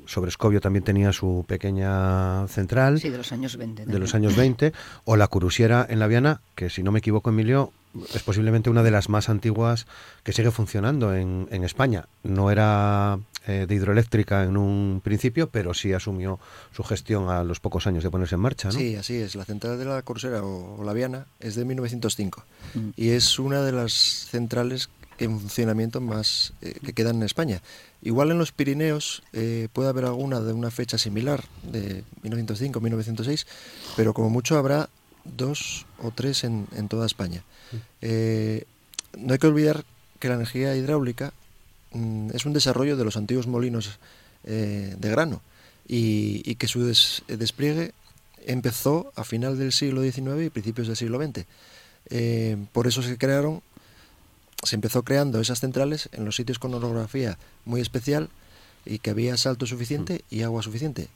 [SPEAKER 2] sobre Escobio también tenía su pequeña central.
[SPEAKER 3] Sí, de los años 20.
[SPEAKER 2] De los años 20. O la Curusiera en la Viana, que si no me equivoco, Emilio, es posiblemente una de las más antiguas que sigue funcionando en, en España. No era eh, de hidroeléctrica en un principio, pero sí asumió su gestión a los pocos años de ponerse en marcha. ¿no?
[SPEAKER 4] Sí, así es. La central de la Corsera o, la Viana es de 1905 mm. y es una de las centrales en funcionamiento más eh, que quedan en España. Igual en los Pirineos eh, puede haber alguna de una fecha similar, de 1905, 1906, pero como mucho habrá dos o tres en, en toda España. Eh, no hay que olvidar que la energía hidráulica mm, es un desarrollo de los antiguos molinos eh, de grano y, que su despliegue empezó a final del siglo XIX y principios del siglo XX. Eh, por eso se crearon se empezó creando esas centrales en los sitios con orografía muy especial y que había salto suficiente y agua suficiente.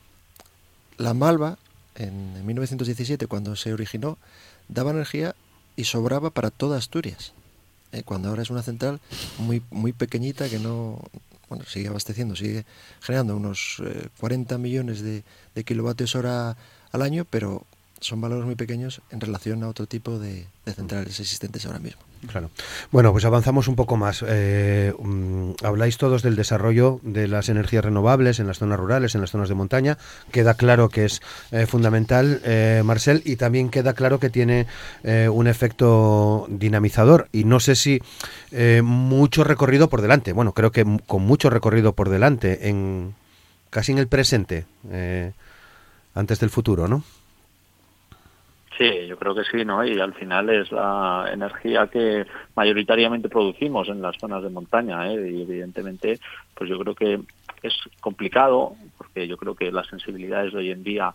[SPEAKER 4] La Malva, en 1917, cuando se originó, daba energía y sobraba para toda Asturias. Eh, cuando ahora es una central muy, muy pequeñita que no, bueno, sigue abasteciendo, sigue generando unos 40 eh, millones de, de kilovatios hora al año, pero son valores muy pequeños en relación a otro tipo de, centrales existentes ahora mismo.
[SPEAKER 2] Claro. Bueno, pues avanzamos un poco más. Eh, mm, habláis todos del desarrollo de las energías renovables en las zonas rurales, en las zonas de montaña. Queda claro que es eh, fundamental, eh, Marcel, y también queda claro que tiene un efecto dinamizador. Y no sé si mucho recorrido por delante. Bueno, creo que con mucho recorrido por delante, en casi en el presente, antes del futuro, ¿no?
[SPEAKER 6] Sí, yo creo que sí, ¿no? Y al final es la energía que mayoritariamente producimos en las zonas de montaña, ¿eh? Y evidentemente, pues yo creo que es complicado, porque yo creo que las sensibilidades de hoy en día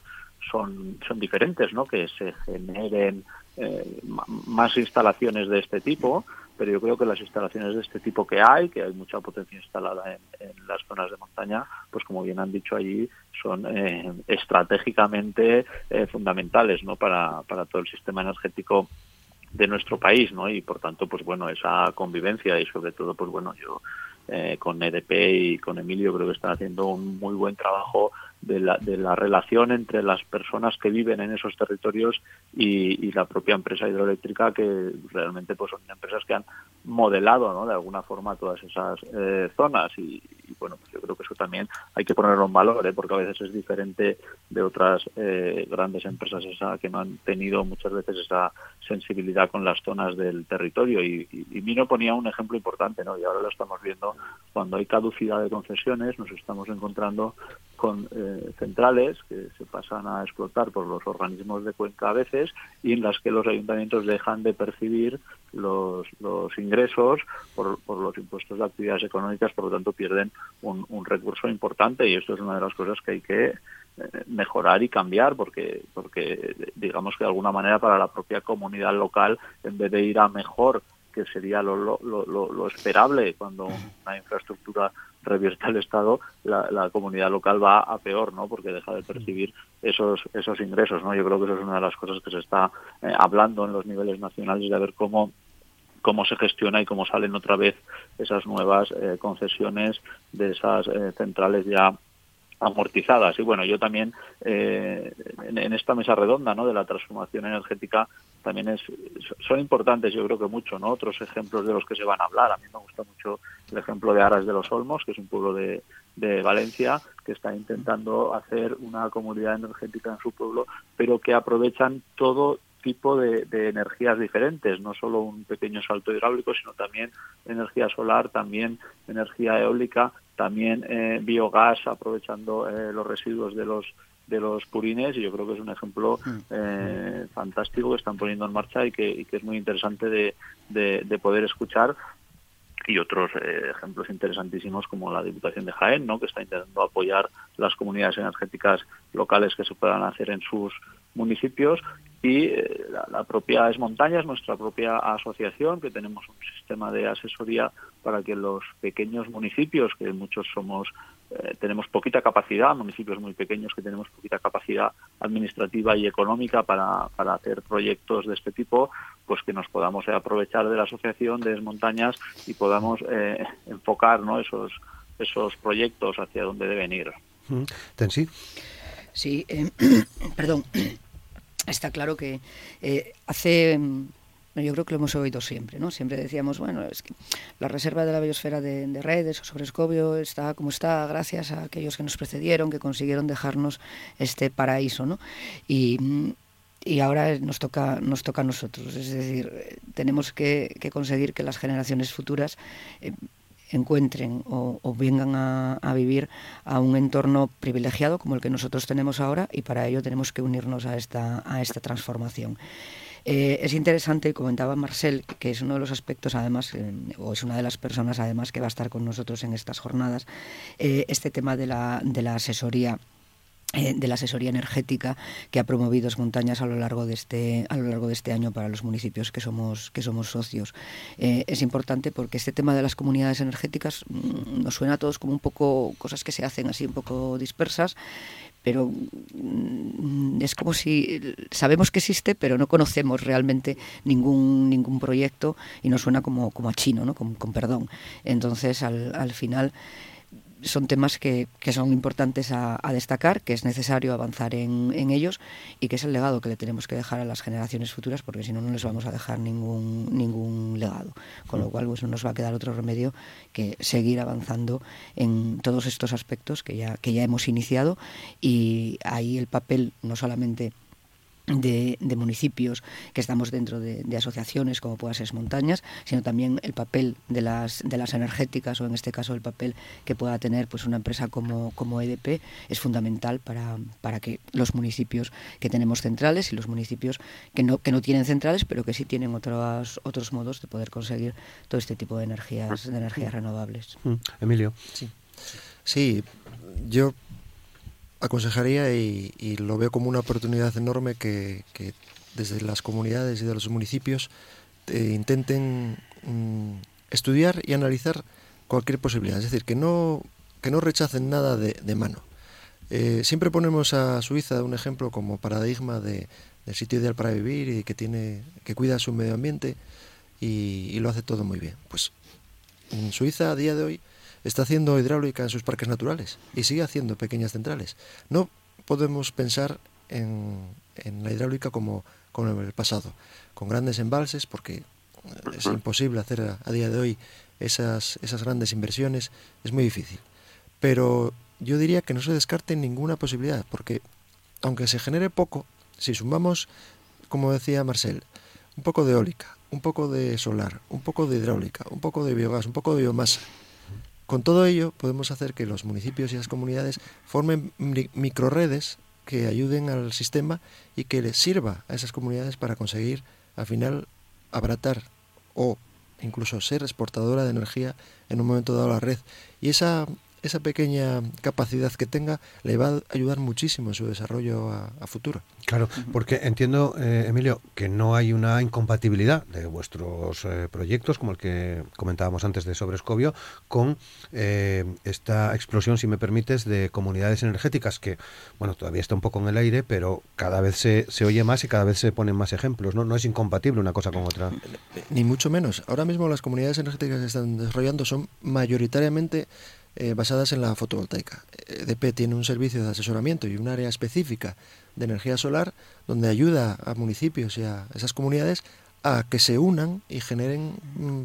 [SPEAKER 6] son, son diferentes, ¿no? Que se generen eh, más instalaciones de este tipo, pero yo creo que las instalaciones de este tipo que hay, que hay mucha potencia instalada en, las zonas de montaña, pues como bien han dicho allí, son eh, estratégicamente eh, fundamentales ¿no? para, para todo el sistema energético de nuestro país, ¿no? Y por tanto, pues bueno, esa convivencia y sobre todo, pues bueno, yo eh, con EDP y con Emilio creo que están haciendo un muy buen trabajo de la, de la relación entre las personas que viven en esos territorios y, la propia empresa hidroeléctrica que realmente pues son empresas que han modelado ¿no? de alguna forma todas esas eh, zonas y, bueno pues yo creo que eso también hay que ponerlo en valor ¿eh? porque a veces es diferente de otras eh, grandes empresas esa que no han tenido muchas veces esa sensibilidad con las zonas del territorio y, y, Mino ponía un ejemplo importante ¿no? y ahora lo estamos viendo cuando hay caducidad de concesiones nos estamos encontrando con eh, centrales que se pasan a explotar por los organismos de cuenca a veces y en las que los ayuntamientos dejan de percibir los, ingresos por, por los impuestos de actividades económicas, por lo tanto pierden un, un recurso importante. Y esto es una de las cosas que hay que eh, mejorar y cambiar porque porque digamos que de alguna manera para la propia comunidad local en vez de ir a mejor que sería lo, lo, lo, lo esperable cuando una infraestructura revierta el Estado, la, comunidad local va a peor, ¿no? Porque deja de percibir esos esos ingresos, ¿no? Yo creo que eso es una de las cosas que se está eh, hablando en los niveles nacionales de ver cómo cómo se gestiona y cómo salen otra vez esas nuevas eh, concesiones de esas eh, centrales ya amortizadas. Y bueno, yo también en, en, esta mesa redonda ¿no? de la transformación energética también es son importantes yo creo que mucho no otros ejemplos de los que se van a hablar a mí me gusta mucho el ejemplo de Aras de los Olmos que es un pueblo de, de Valencia que está intentando hacer una comunidad energética en su pueblo pero que aprovechan todo tipo de, de, energías diferentes, no solo un pequeño salto hidráulico, sino también energía solar, también energía eólica, también eh, biogás, aprovechando eh, los residuos de los de los purines y yo creo que es un ejemplo mm. eh, fantástico que están poniendo en marcha y que, que es muy interesante de, de, poder escuchar y otros eh, ejemplos interesantísimos como la Diputación de Jaén, ¿no? que está intentando apoyar las comunidades energéticas locales que se puedan hacer en sus municipios y eh, la, la, propia Es Montañas, nuestra propia asociación, que tenemos un sistema de asesoría para que los pequeños municipios, que muchos somos eh, tenemos poquita capacidad, municipios muy pequeños que tenemos poquita capacidad administrativa y económica para, para hacer proyectos de este tipo, pues que nos podamos aprovechar de la asociación de montañas y podamos eh, enfocar ¿no? esos, esos proyectos hacia donde deben ir.
[SPEAKER 2] ¿Tensi?
[SPEAKER 3] Sí, eh, perdón. Está claro que hace yo creo que lo hemos oído siempre, ¿no? Siempre decíamos, bueno, es que la reserva de la biosfera de, Redes o sobre Escobio está como está gracias a aquellos que nos precedieron, que consiguieron dejarnos este paraíso, ¿no? Y, ahora nos toca, nos toca a nosotros. Es decir, tenemos que, conseguir que las generaciones futuras eh, encuentren o, vengan a, vivir a un entorno privilegiado como el que nosotros tenemos ahora y para ello tenemos que unirnos a esta, a esta transformación. Eh, es interesante, comentaba Marcel, que es uno de los aspectos, además, eh, o es una de las personas, además, que va a estar con nosotros en estas jornadas, eh, este tema de la, de la asesoría de la asesoría energética que ha promovido Montañas a lo largo de este a lo largo de este año para los municipios que somos que somos socios eh, es importante porque este tema de las comunidades energéticas mm, nos suena a todos como un poco cosas que se hacen así un poco dispersas pero mm, es como si sabemos que existe, pero no conocemos realmente ningún ningún proyecto y nos suena como, como a chino, ¿no? con, con perdón. Entonces, al, al final, son temas que, que son importantes a, a, destacar, que es necesario avanzar en, en, ellos y que es el legado que le tenemos que dejar a las generaciones futuras, porque si no, no les vamos a dejar ningún, ningún legado. Con lo cual, pues no nos va a quedar otro remedio que seguir avanzando en todos estos aspectos que ya, que ya hemos iniciado y ahí el papel no solamente de, de, municipios que estamos dentro de, de, asociaciones como pueda ser montañas, sino también el papel de las, de las energéticas o en este caso el papel que pueda tener pues una empresa como, como EDP es fundamental para, para que los municipios que tenemos centrales y los municipios que no, que no tienen centrales pero que sí tienen otros, otros modos de poder conseguir todo este tipo de energías, de energías renovables.
[SPEAKER 2] Mm. Emilio.
[SPEAKER 4] Sí. sí, yo aconsejaría y, lo veo como una oportunidad enorme que, desde las comunidades y de los municipios eh, intenten mm, estudiar y analizar cualquier posibilidad. Es decir, que no, que no rechacen nada de, de mano. Eh, siempre ponemos a Suiza un ejemplo como paradigma de, del sitio ideal para vivir y que, tiene, que cuida su medio ambiente y lo hace todo muy bien. Pues en Suiza a día de hoy está haciendo hidráulica en sus parques naturales y sigue haciendo pequeñas centrales. No podemos pensar en, en la hidráulica como, como en el pasado, con grandes embalses, porque es imposible hacer a, a día de hoy esas, esas grandes inversiones, es muy difícil. Pero yo diría que no se descarte ninguna posibilidad, porque aunque se genere poco, si sumamos, como decía Marcel, un poco de eólica, un poco de solar, un poco de hidráulica, un poco de biogás, un poco de biomasa, con todo ello podemos hacer que los municipios y las comunidades formen microredes que ayuden al sistema y que les sirva a esas comunidades para conseguir al final abratar o incluso ser exportadora de energía en un momento dado a la red. Y esa esa pequeña capacidad que tenga le va a ayudar muchísimo en su desarrollo a, a futuro.
[SPEAKER 2] Claro, porque entiendo, eh, Emilio, que no hay una incompatibilidad de vuestros eh, proyectos, como el que comentábamos antes de Sobrescobio, con eh, esta explosión, si me permites, de comunidades energéticas, que, bueno, todavía está un poco en el aire, pero cada vez se, se oye más y cada vez se ponen más ejemplos, ¿no? No es incompatible una cosa con otra.
[SPEAKER 4] Ni mucho menos. Ahora mismo las comunidades energéticas que se están desarrollando son mayoritariamente eh, basadas en la fotovoltaica. EDP tiene un servicio de asesoramiento y un área específica de energía solar donde ayuda a municipios y a esas comunidades a que se unan y generen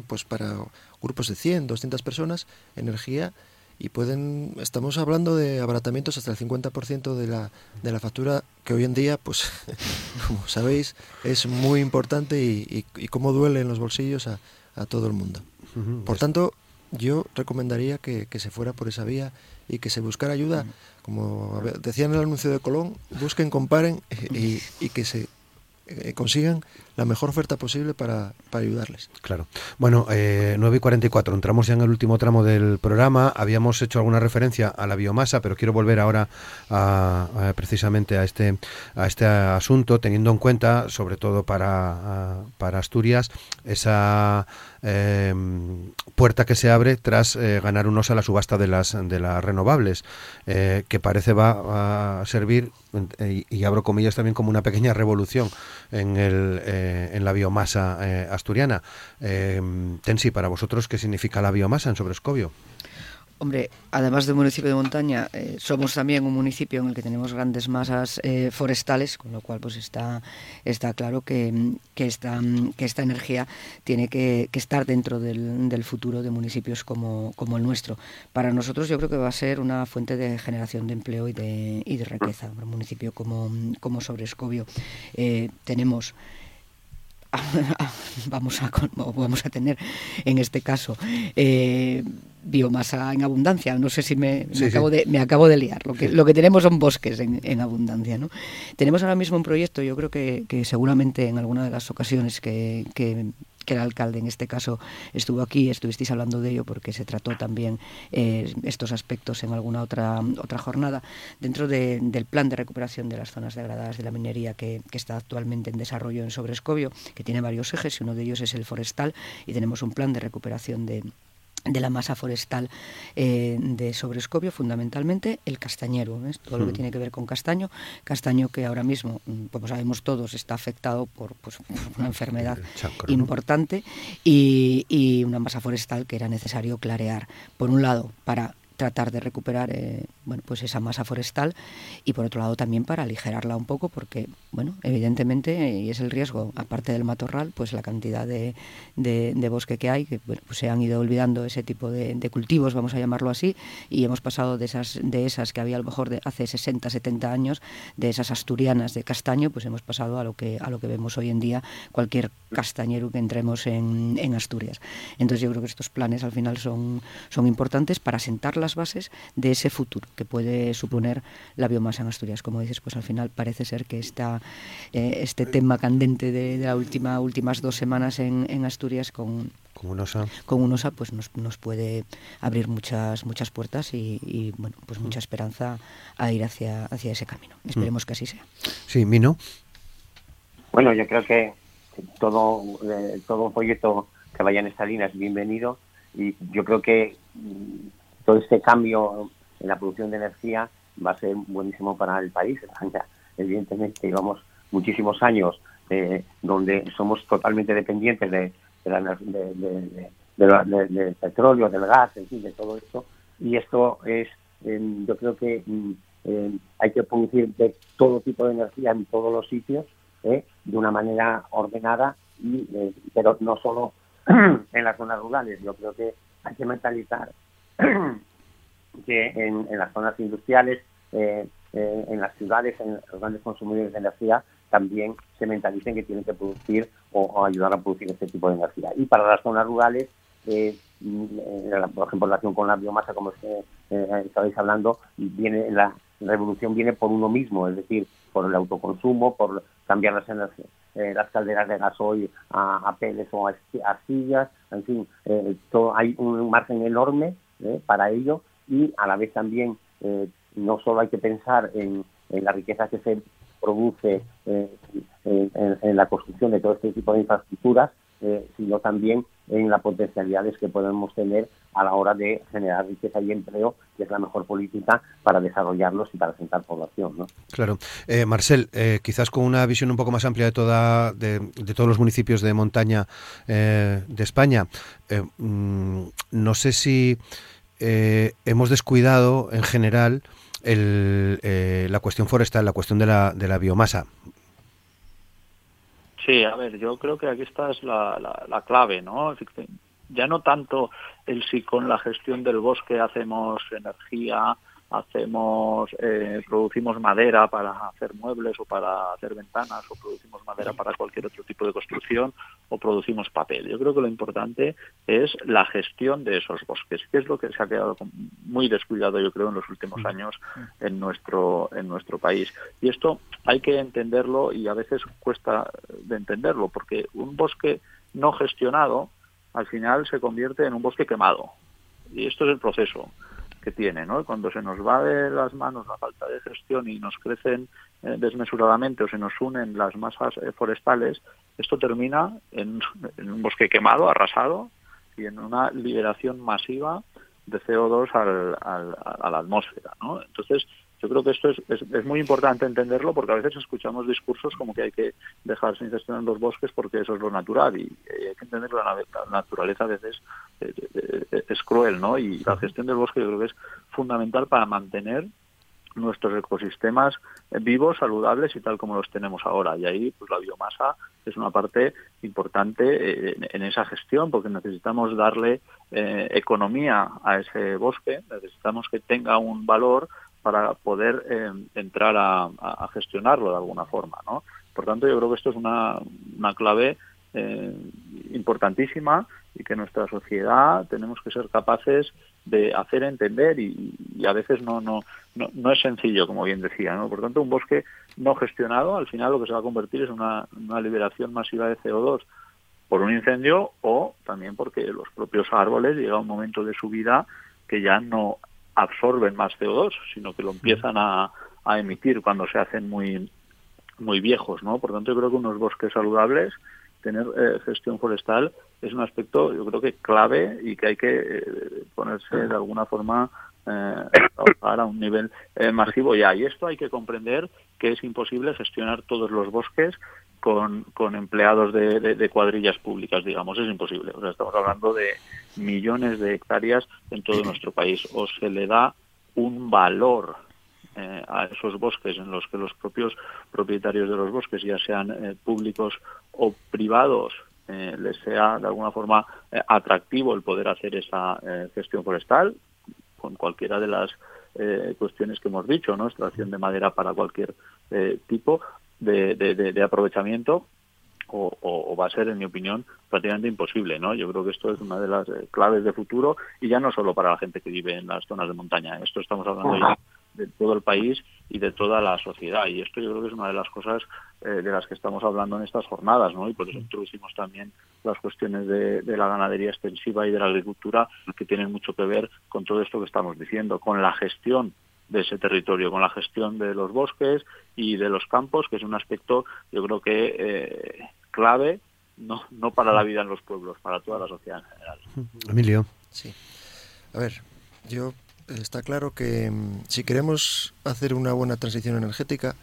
[SPEAKER 4] pues para grupos de 100, 200 personas energía y pueden estamos hablando de abaratamientos hasta el 50% de la de la factura que hoy en día pues como sabéis es muy importante y, y, y cómo duele en los bolsillos a, a todo el mundo. Por tanto, yo recomendaría que, que, se fuera por esa vía y que se buscara ayuda, como decía en el anuncio de Colón, busquen, comparen y, y que se eh, consigan la mejor oferta posible para, para ayudarles.
[SPEAKER 2] Claro. Bueno, eh, 9 y 44, entramos ya en el último tramo del programa. Habíamos hecho alguna referencia a la biomasa, pero quiero volver ahora a, precisamente a este, a este asunto, teniendo en cuenta, sobre todo para, para Asturias, esa eh, puerta que se abre tras eh, ganar unos a la subasta de las, de las renovables, eh, que parece va a servir, y, y, abro comillas también, como una pequeña revolución en, el, eh, en la biomasa eh, asturiana. Eh, Tensi, para vosotros, ¿qué significa la biomasa en Sobrescobio?
[SPEAKER 3] Hombre, además de un municipio de montaña, somos también un municipio en el que tenemos grandes masas forestales, con lo cual pues está, está claro que, que, esta, que esta energía tiene que, estar dentro del, futuro de municipios como, como, el nuestro. Para nosotros yo creo que va a ser una fuente de generación de empleo y de, y de riqueza. Un municipio como, como Sobrescobio tenemos vamos a, vamos a tener en este caso eh, biomasa en abundancia. No sé si me, me, sí, acabo, sí. De, me acabo de liar. Lo que, sí. lo que tenemos son bosques en, en, abundancia. ¿no? Tenemos ahora mismo un proyecto, yo creo que, que seguramente en alguna de las ocasiones que, que que el alcalde en este caso estuvo aquí, estuvisteis hablando de ello porque se trató también eh, estos aspectos en alguna otra, otra jornada. Dentro del plan de recuperación de las zonas degradadas de la minería que, que está actualmente en desarrollo en Sobrescobio, que tiene varios ejes y uno de ellos es el forestal y tenemos un plan de recuperación de de la masa forestal eh, de Sobrescobio, fundamentalmente el castañero, todo lo que hmm. tiene que ver con castaño, castaño que ahora mismo, mm, como sabemos todos, está afectado por, pues, una enfermedad importante y, y, una masa forestal que era necesario clarear, por un lado, para tratar de recuperar eh, bueno, pues esa masa forestal y por otro lado también para aligerarla un poco porque, bueno, evidentemente, y es el riesgo, aparte del matorral, pues la cantidad de, de, bosque que hay, que bueno, pues se han ido olvidando ese tipo de, cultivos, vamos a llamarlo así, y hemos pasado de esas, de esas que había a lo mejor de hace 60, 70 años, de esas asturianas de castaño, pues hemos pasado a lo que, a lo que vemos hoy en día cualquier castañero que entremos en, en Asturias. Entonces yo creo que estos planes al final son, son importantes para sentar las bases de ese futuro que puede suponer la biomasa en Asturias. Como dices, pues al final parece ser que esta, eh, este tema candente de, de, la última últimas dos semanas en, en Asturias con
[SPEAKER 2] con UNOSA,
[SPEAKER 3] con UNOSA pues nos, nos puede abrir muchas muchas puertas y, y, bueno pues mucha esperanza a ir hacia hacia ese camino. Esperemos que así sea.
[SPEAKER 2] Sí, Mino.
[SPEAKER 5] Bueno, yo creo que todo eh, todo proyecto que vaya en esta línea es bienvenido y yo creo que todo este cambio en la producción de energía va a ser buenísimo para el país. Evidentemente, llevamos muchísimos años eh, donde somos totalmente dependientes de, del petróleo, del gas, en fin, de todo esto. Y esto es, yo creo que mm, hay que producir de todo tipo de energía en todos los sitios, eh, de una manera ordenada, y, eh, pero no solo en las zonas rurales. Yo creo que hay que mentalizar que en, las zonas industriales, eh, eh, en las ciudades, en los grandes consumidores de energía, también se mentalicen que tienen que producir o, ayudar a producir este tipo de energía. Y para las zonas rurales, eh, por ejemplo, en relación con la biomasa, como estabais hablando, viene la revolución viene por uno mismo, es decir, por el autoconsumo, por cambiar las energías, las calderas de gasoil a, a peles o a arcillas, en fin, todo, hay un margen enorme para ello. Y a la vez también eh, no solo hay que pensar en, la riqueza que se produce eh, en, la construcción de todo este tipo de infraestructuras, eh, sino también en las potencialidades que podemos tener a la hora de generar riqueza y empleo, que es la mejor política para desarrollarlos y para sentar población. ¿no?
[SPEAKER 2] Claro. Marcel, quizás con una visión un poco más amplia de, toda, de, todos los municipios de montaña de España, mm, no sé si eh, hemos descuidado en general el, eh, la cuestión forestal, la cuestión de la, de la biomasa.
[SPEAKER 6] Sí, a ver, yo creo que aquí está es la, la, la clave, ¿no? Ya no tanto el si con la gestión del bosque hacemos energía, hacemos, eh, producimos madera para hacer muebles o para hacer ventanas o producimos madera para cualquier otro tipo de construcción o producimos papel. Yo creo que lo importante es la gestión de esos bosques, que es lo que se ha quedado muy descuidado, yo creo, en los últimos años en nuestro en nuestro país. Y esto hay que entenderlo y a veces cuesta de entenderlo, porque un bosque no gestionado al final se convierte en un bosque quemado. Y esto es el proceso que tiene, ¿no? Cuando se nos va de las manos la falta de gestión y nos crecen eh, desmesuradamente o se nos unen las masas eh, forestales, esto termina en, un bosque quemado, arrasado y en una liberación masiva de CO2 al, a la atmósfera, ¿no? Entonces, yo creo que esto es, es, muy importante entenderlo porque a veces escuchamos discursos como que hay que dejar sin gestionar los bosques porque eso es lo natural y, hay que entender que la, naturaleza a veces eh, eh, es, cruel, ¿no? Y la gestión del bosque yo creo que es fundamental para mantener nuestros ecosistemas vivos, saludables y tal como los tenemos ahora. Y ahí, pues la biomasa es una parte importante eh, en, esa gestión, porque necesitamos darle economía a ese bosque, necesitamos que tenga un valor para poder eh, entrar a, gestionarlo de alguna forma, ¿no? Por tanto, yo creo que esto es una, clave eh, importantísima y que nuestra sociedad tenemos que ser capaces de hacer entender y, a veces no, no, no, no, es sencillo, como bien decía. ¿no? Por tanto, un bosque no gestionado al final lo que se va a convertir es una, una liberación masiva de CO2 por un incendio o también porque los propios árboles llega un momento de su vida que ya no absorben más CO2, sino que lo empiezan a, a emitir cuando se hacen muy muy viejos, ¿no? Por tanto, yo creo que unos bosques saludables, tener eh, gestión forestal es un aspecto, yo creo que clave y que hay que eh, ponerse de alguna forma eh, a un nivel masivo ya. Y esto hay que comprender que es imposible gestionar todos los bosques con, con empleados de, de, cuadrillas públicas, digamos, es imposible. O sea, estamos hablando de millones de hectáreas en todo nuestro país. O se le da un valor eh, a esos bosques en los que los propios propietarios de los bosques, ya sean eh, públicos o privados, eh, les sea de alguna forma atractivo el poder hacer esa gestión forestal con cualquiera de las cuestiones que hemos dicho, ¿no? extracción de madera para cualquier tipo de, de, aprovechamiento o, o, va a ser, en mi opinión, prácticamente imposible, ¿no? Yo creo que esto es una de las claves de futuro y ya no solo para la gente que vive en las zonas de montaña. Esto estamos hablando ya de todo el país y de toda la sociedad. Y esto yo creo que es una de las cosas eh, de las que estamos hablando en estas jornadas, ¿no? Y por eso introducimos también las cuestiones de, la ganadería extensiva y de la agricultura, que tienen mucho que ver con todo esto que estamos diciendo, con la gestión de ese territorio, con la gestión de los bosques y de los campos, que es un aspecto, yo creo que eh, clave, no, no para la vida en los pueblos, para toda la sociedad en general.
[SPEAKER 2] Emilio.
[SPEAKER 4] Sí. A ver, yo está claro que mm, si queremos hacer una buena transición energética,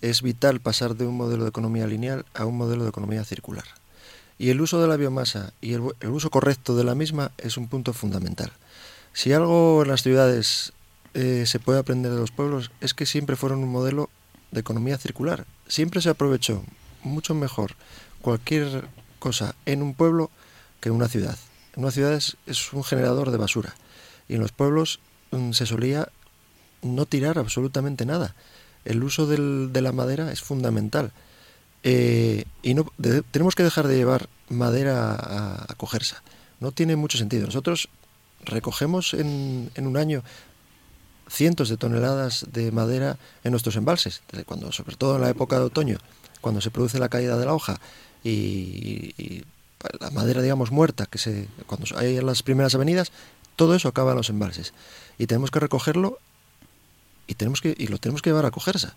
[SPEAKER 4] es vital pasar de un modelo de economía lineal a un modelo de economía circular. Y el uso de la biomasa y el, uso correcto de la misma es un punto fundamental. Si algo en las ciudades eh, se puede aprender de los pueblos es que siempre fueron un modelo de economía circular. Siempre se aprovechó mucho mejor cualquier cosa en un pueblo que en una ciudad. En una ciudad es un generador de basura y en los pueblos mm, se solía no tirar absolutamente nada. El uso del, de la madera es fundamental. Eh, y no tenemos que dejar de llevar madera a, cogerse. No tiene mucho sentido. Nosotros recogemos en, en, un año cientos de toneladas de madera en nuestros embalses, cuando, sobre todo en la época de otoño, cuando se produce la caída de la hoja y, y la madera, digamos, muerta, que se, cuando hay las primeras avenidas, todo eso acaba en los embalses. Y tenemos que recogerlo y, tenemos que, y lo tenemos que llevar a cogerse.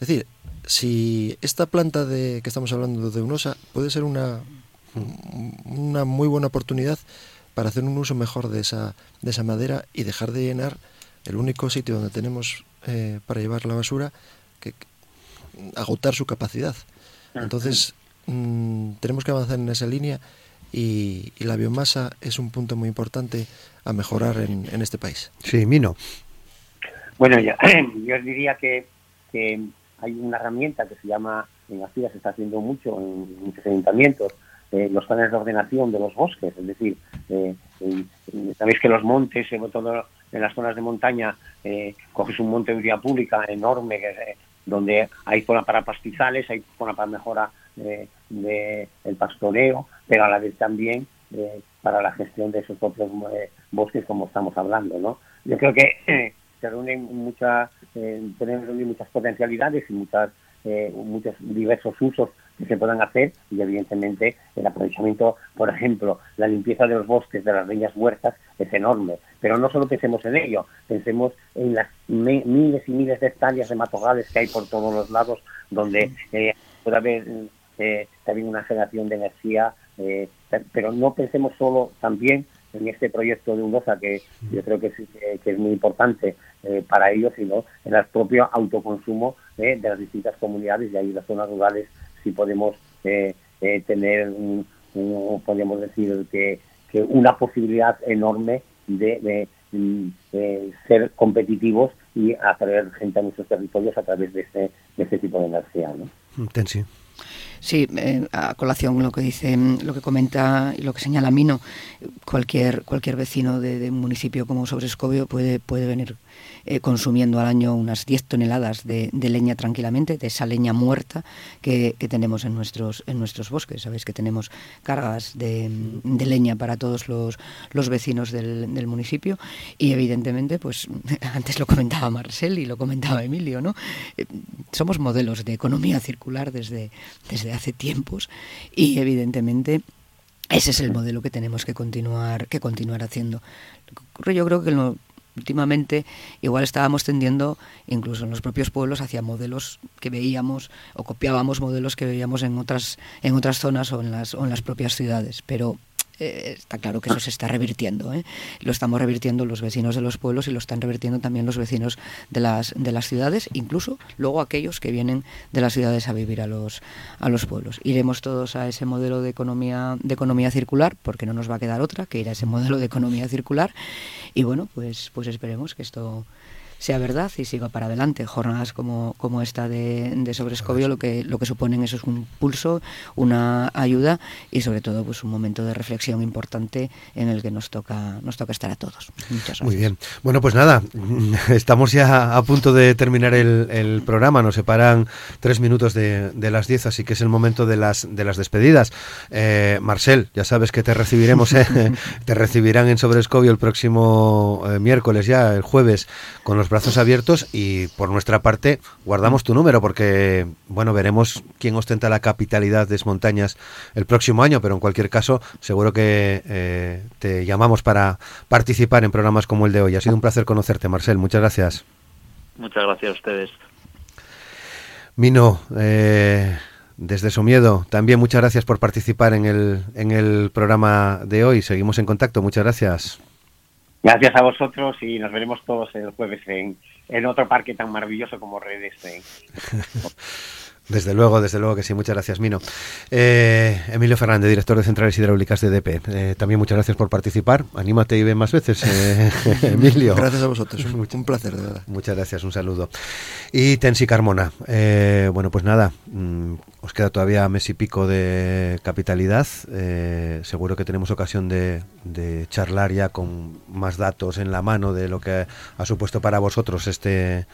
[SPEAKER 4] Es decir, si esta planta de que estamos hablando de UNOSA puede ser una, una muy buena oportunidad para hacer un uso mejor de esa, de esa madera y dejar de llenar el único sitio donde tenemos eh, para llevar la basura, que, agotar su capacidad. Entonces, mm, tenemos que avanzar en esa línea y, la biomasa es un punto muy importante a mejorar en, este país.
[SPEAKER 2] Sí, Mino.
[SPEAKER 5] Bueno, yo, yo diría que, que, hay una herramienta que se llama, en Asturias se está haciendo mucho, en muchos ayuntamientos, eh, los planes de ordenación de los bosques, es decir, eh, sabéis que los montes, sobre todo en las zonas de montaña, eh, coges un monte de vía pública enorme que, donde hay zona para pastizales, hay zona para mejora de, el pastoreo, pero a la vez también eh, para la gestión de esos propios eh, bosques como estamos hablando, ¿no? Yo creo que eh, se reúnen muchas, tenemos muchas potencialidades y muchas, muchos diversos usos se puedan hacer y evidentemente el aprovechamiento, por ejemplo, la limpieza de los bosques, de las leñas muertas es enorme, pero no solo pensemos en ello, pensemos en las miles y miles de hectáreas de matorrales que hay por todos los lados donde puede haber eh, también una generación de energía, eh, pero no pensemos solo también en este proyecto de UNOSA, que yo creo que, que, es muy importante eh, para ellos, sino en el propio autoconsumo de las distintas comunidades y ahí las zonas rurales si podemos tener, un, podríamos decir, que, que, una posibilidad enorme de, ser competitivos y atraer gente a nuestros territorios a través de este, de este tipo de energía. ¿no?
[SPEAKER 3] Sí, eh, a colación lo que dice, lo que comenta y lo que señala Mino, cualquier cualquier vecino de, un municipio como Sobrescobio puede puede venir eh, consumiendo al año unas 10 toneladas de, leña tranquilamente, de esa leña muerta que, tenemos en nuestros, en nuestros bosques. Sabéis que tenemos cargas de, leña para todos los, los vecinos del, municipio y evidentemente, pues antes lo comentaba Marcel y lo comentaba Emilio, ¿no? Eh, somos modelos de economía circular desde, desde hace tiempos y evidentemente ese es el modelo que tenemos que continuar, que continuar haciendo. Yo creo que últimamente igual estábamos tendiendo, incluso en los propios pueblos, hacia modelos que veíamos o copiábamos modelos que veíamos en otras, en otras zonas o en las, o en las propias ciudades. Pero eh, está claro que eso se está revirtiendo. ¿eh? Lo estamos revirtiendo los vecinos de los pueblos y lo están revirtiendo también los vecinos de las, de las ciudades, incluso luego aquellos que vienen de las ciudades a vivir a los, a los pueblos. Iremos todos a ese modelo de economía, de economía circular, porque no nos va a quedar otra que ir a ese modelo de economía circular. Y bueno, pues, pues esperemos que esto sea verdad y siga para adelante. Jornadas como, como esta de, de Sobrescobio lo que, lo que suponen eso es un pulso, una ayuda y sobre todo pues un momento de reflexión importante en el que nos toca, nos toca estar a todos. Muchas gracias.
[SPEAKER 2] Muy bien. Bueno, pues nada, estamos ya a punto de terminar el, el programa. Nos separan tres minutos de, de, las diez, así que es el momento de las, de las despedidas. Eh, Marcel, ya sabes que te recibiremos, eh, te recibirán en Sobrescobio el próximo eh, miércoles ya, el jueves, con los brazos abiertos y por nuestra parte guardamos tu número porque, bueno, veremos quién ostenta la capitalidad de Montañas el próximo año, pero en cualquier caso seguro que eh, te llamamos para participar en programas como el de hoy. Ha sido un placer conocerte, Marcel. Muchas gracias.
[SPEAKER 7] Muchas gracias a ustedes.
[SPEAKER 2] Mino, eh, desde Somiedo, también muchas gracias por participar en el, en el programa de hoy. Seguimos en contacto. Muchas gracias.
[SPEAKER 5] Gracias a vosotros y nos veremos todos el jueves en, en otro parque tan maravilloso como Redes.
[SPEAKER 2] Desde luego, desde luego que sí. Muchas gracias, Mino. Eh, Emilio Fernández, director de Centrales Hidráulicas de DP. Eh, también muchas gracias por participar. Anímate y ven más veces, eh, Emilio.
[SPEAKER 4] Gracias a vosotros. Un, un, placer, de verdad.
[SPEAKER 2] Muchas gracias, un saludo. Y Tensi Carmona. Eh, bueno, pues nada, mmm, os queda todavía mes y pico de capitalidad. Eh, seguro que tenemos ocasión de, de charlar ya con más datos en la mano de lo que ha supuesto para vosotros este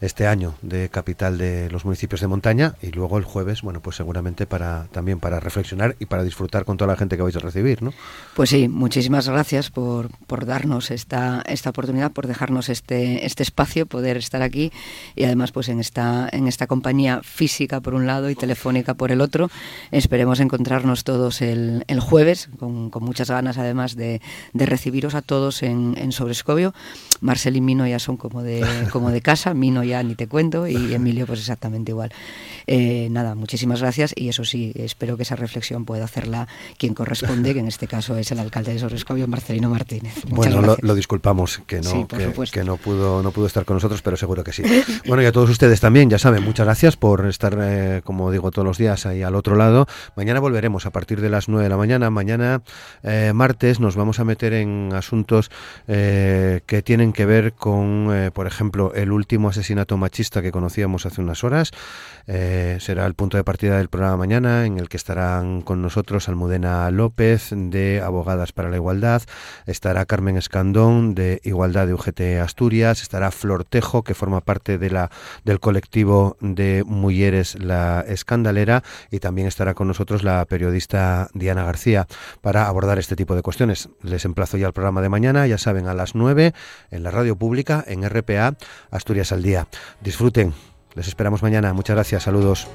[SPEAKER 2] este año de capital de los municipios de montaña y luego el jueves, bueno, pues seguramente para también para reflexionar y para disfrutar con toda la gente que vais a recibir, ¿no?
[SPEAKER 3] Pues sí, muchísimas gracias por, por darnos esta, esta oportunidad, por dejarnos este, este espacio, poder estar aquí y además pues en esta, en esta compañía física por un lado y telefónica por el otro. Esperemos encontrarnos todos el, el jueves, con, con, muchas ganas además de, de recibiros a todos en, en Sobrescobio. Marcel y Mino ya son como de, como de casa, Mino ya ni te cuento y Emilio pues exactamente igual. Eh, nada, muchísimas gracias y eso sí, espero que esa reflexión pueda hacerla quien corresponde, que en este caso es el alcalde de Sorrescobio, Marcelino Martínez. Muchas
[SPEAKER 2] bueno, lo, lo, disculpamos que no,
[SPEAKER 3] sí,
[SPEAKER 2] que, que, no pudo no pudo estar con nosotros, pero seguro que sí. Bueno, y a todos ustedes también, ya saben, muchas gracias por estar, eh, como digo, todos los días ahí al otro lado. Mañana volveremos a partir de las 9 de la mañana. Mañana, eh, martes, nos vamos a meter en asuntos que tienen que ver con, por ejemplo, el último asesinato machista que conocíamos hace unas horas. Eh, será el punto de partida del programa mañana, en el que estarán con nosotros Almudena López, de Abogadas para la Igualdad, estará Carmen Escandón, de Igualdad de UGT Asturias, estará Flor Tejo, que forma parte de la, del colectivo de Mujeres La Escandalera, y también estará con nosotros la periodista Diana García para abordar este tipo de cuestiones. Les emplazo ya al programa de mañana, ya saben, a las 9 en la radio pública, en RPA, Asturias al Día. Disfruten. Les esperamos mañana. Muchas gracias. Saludos.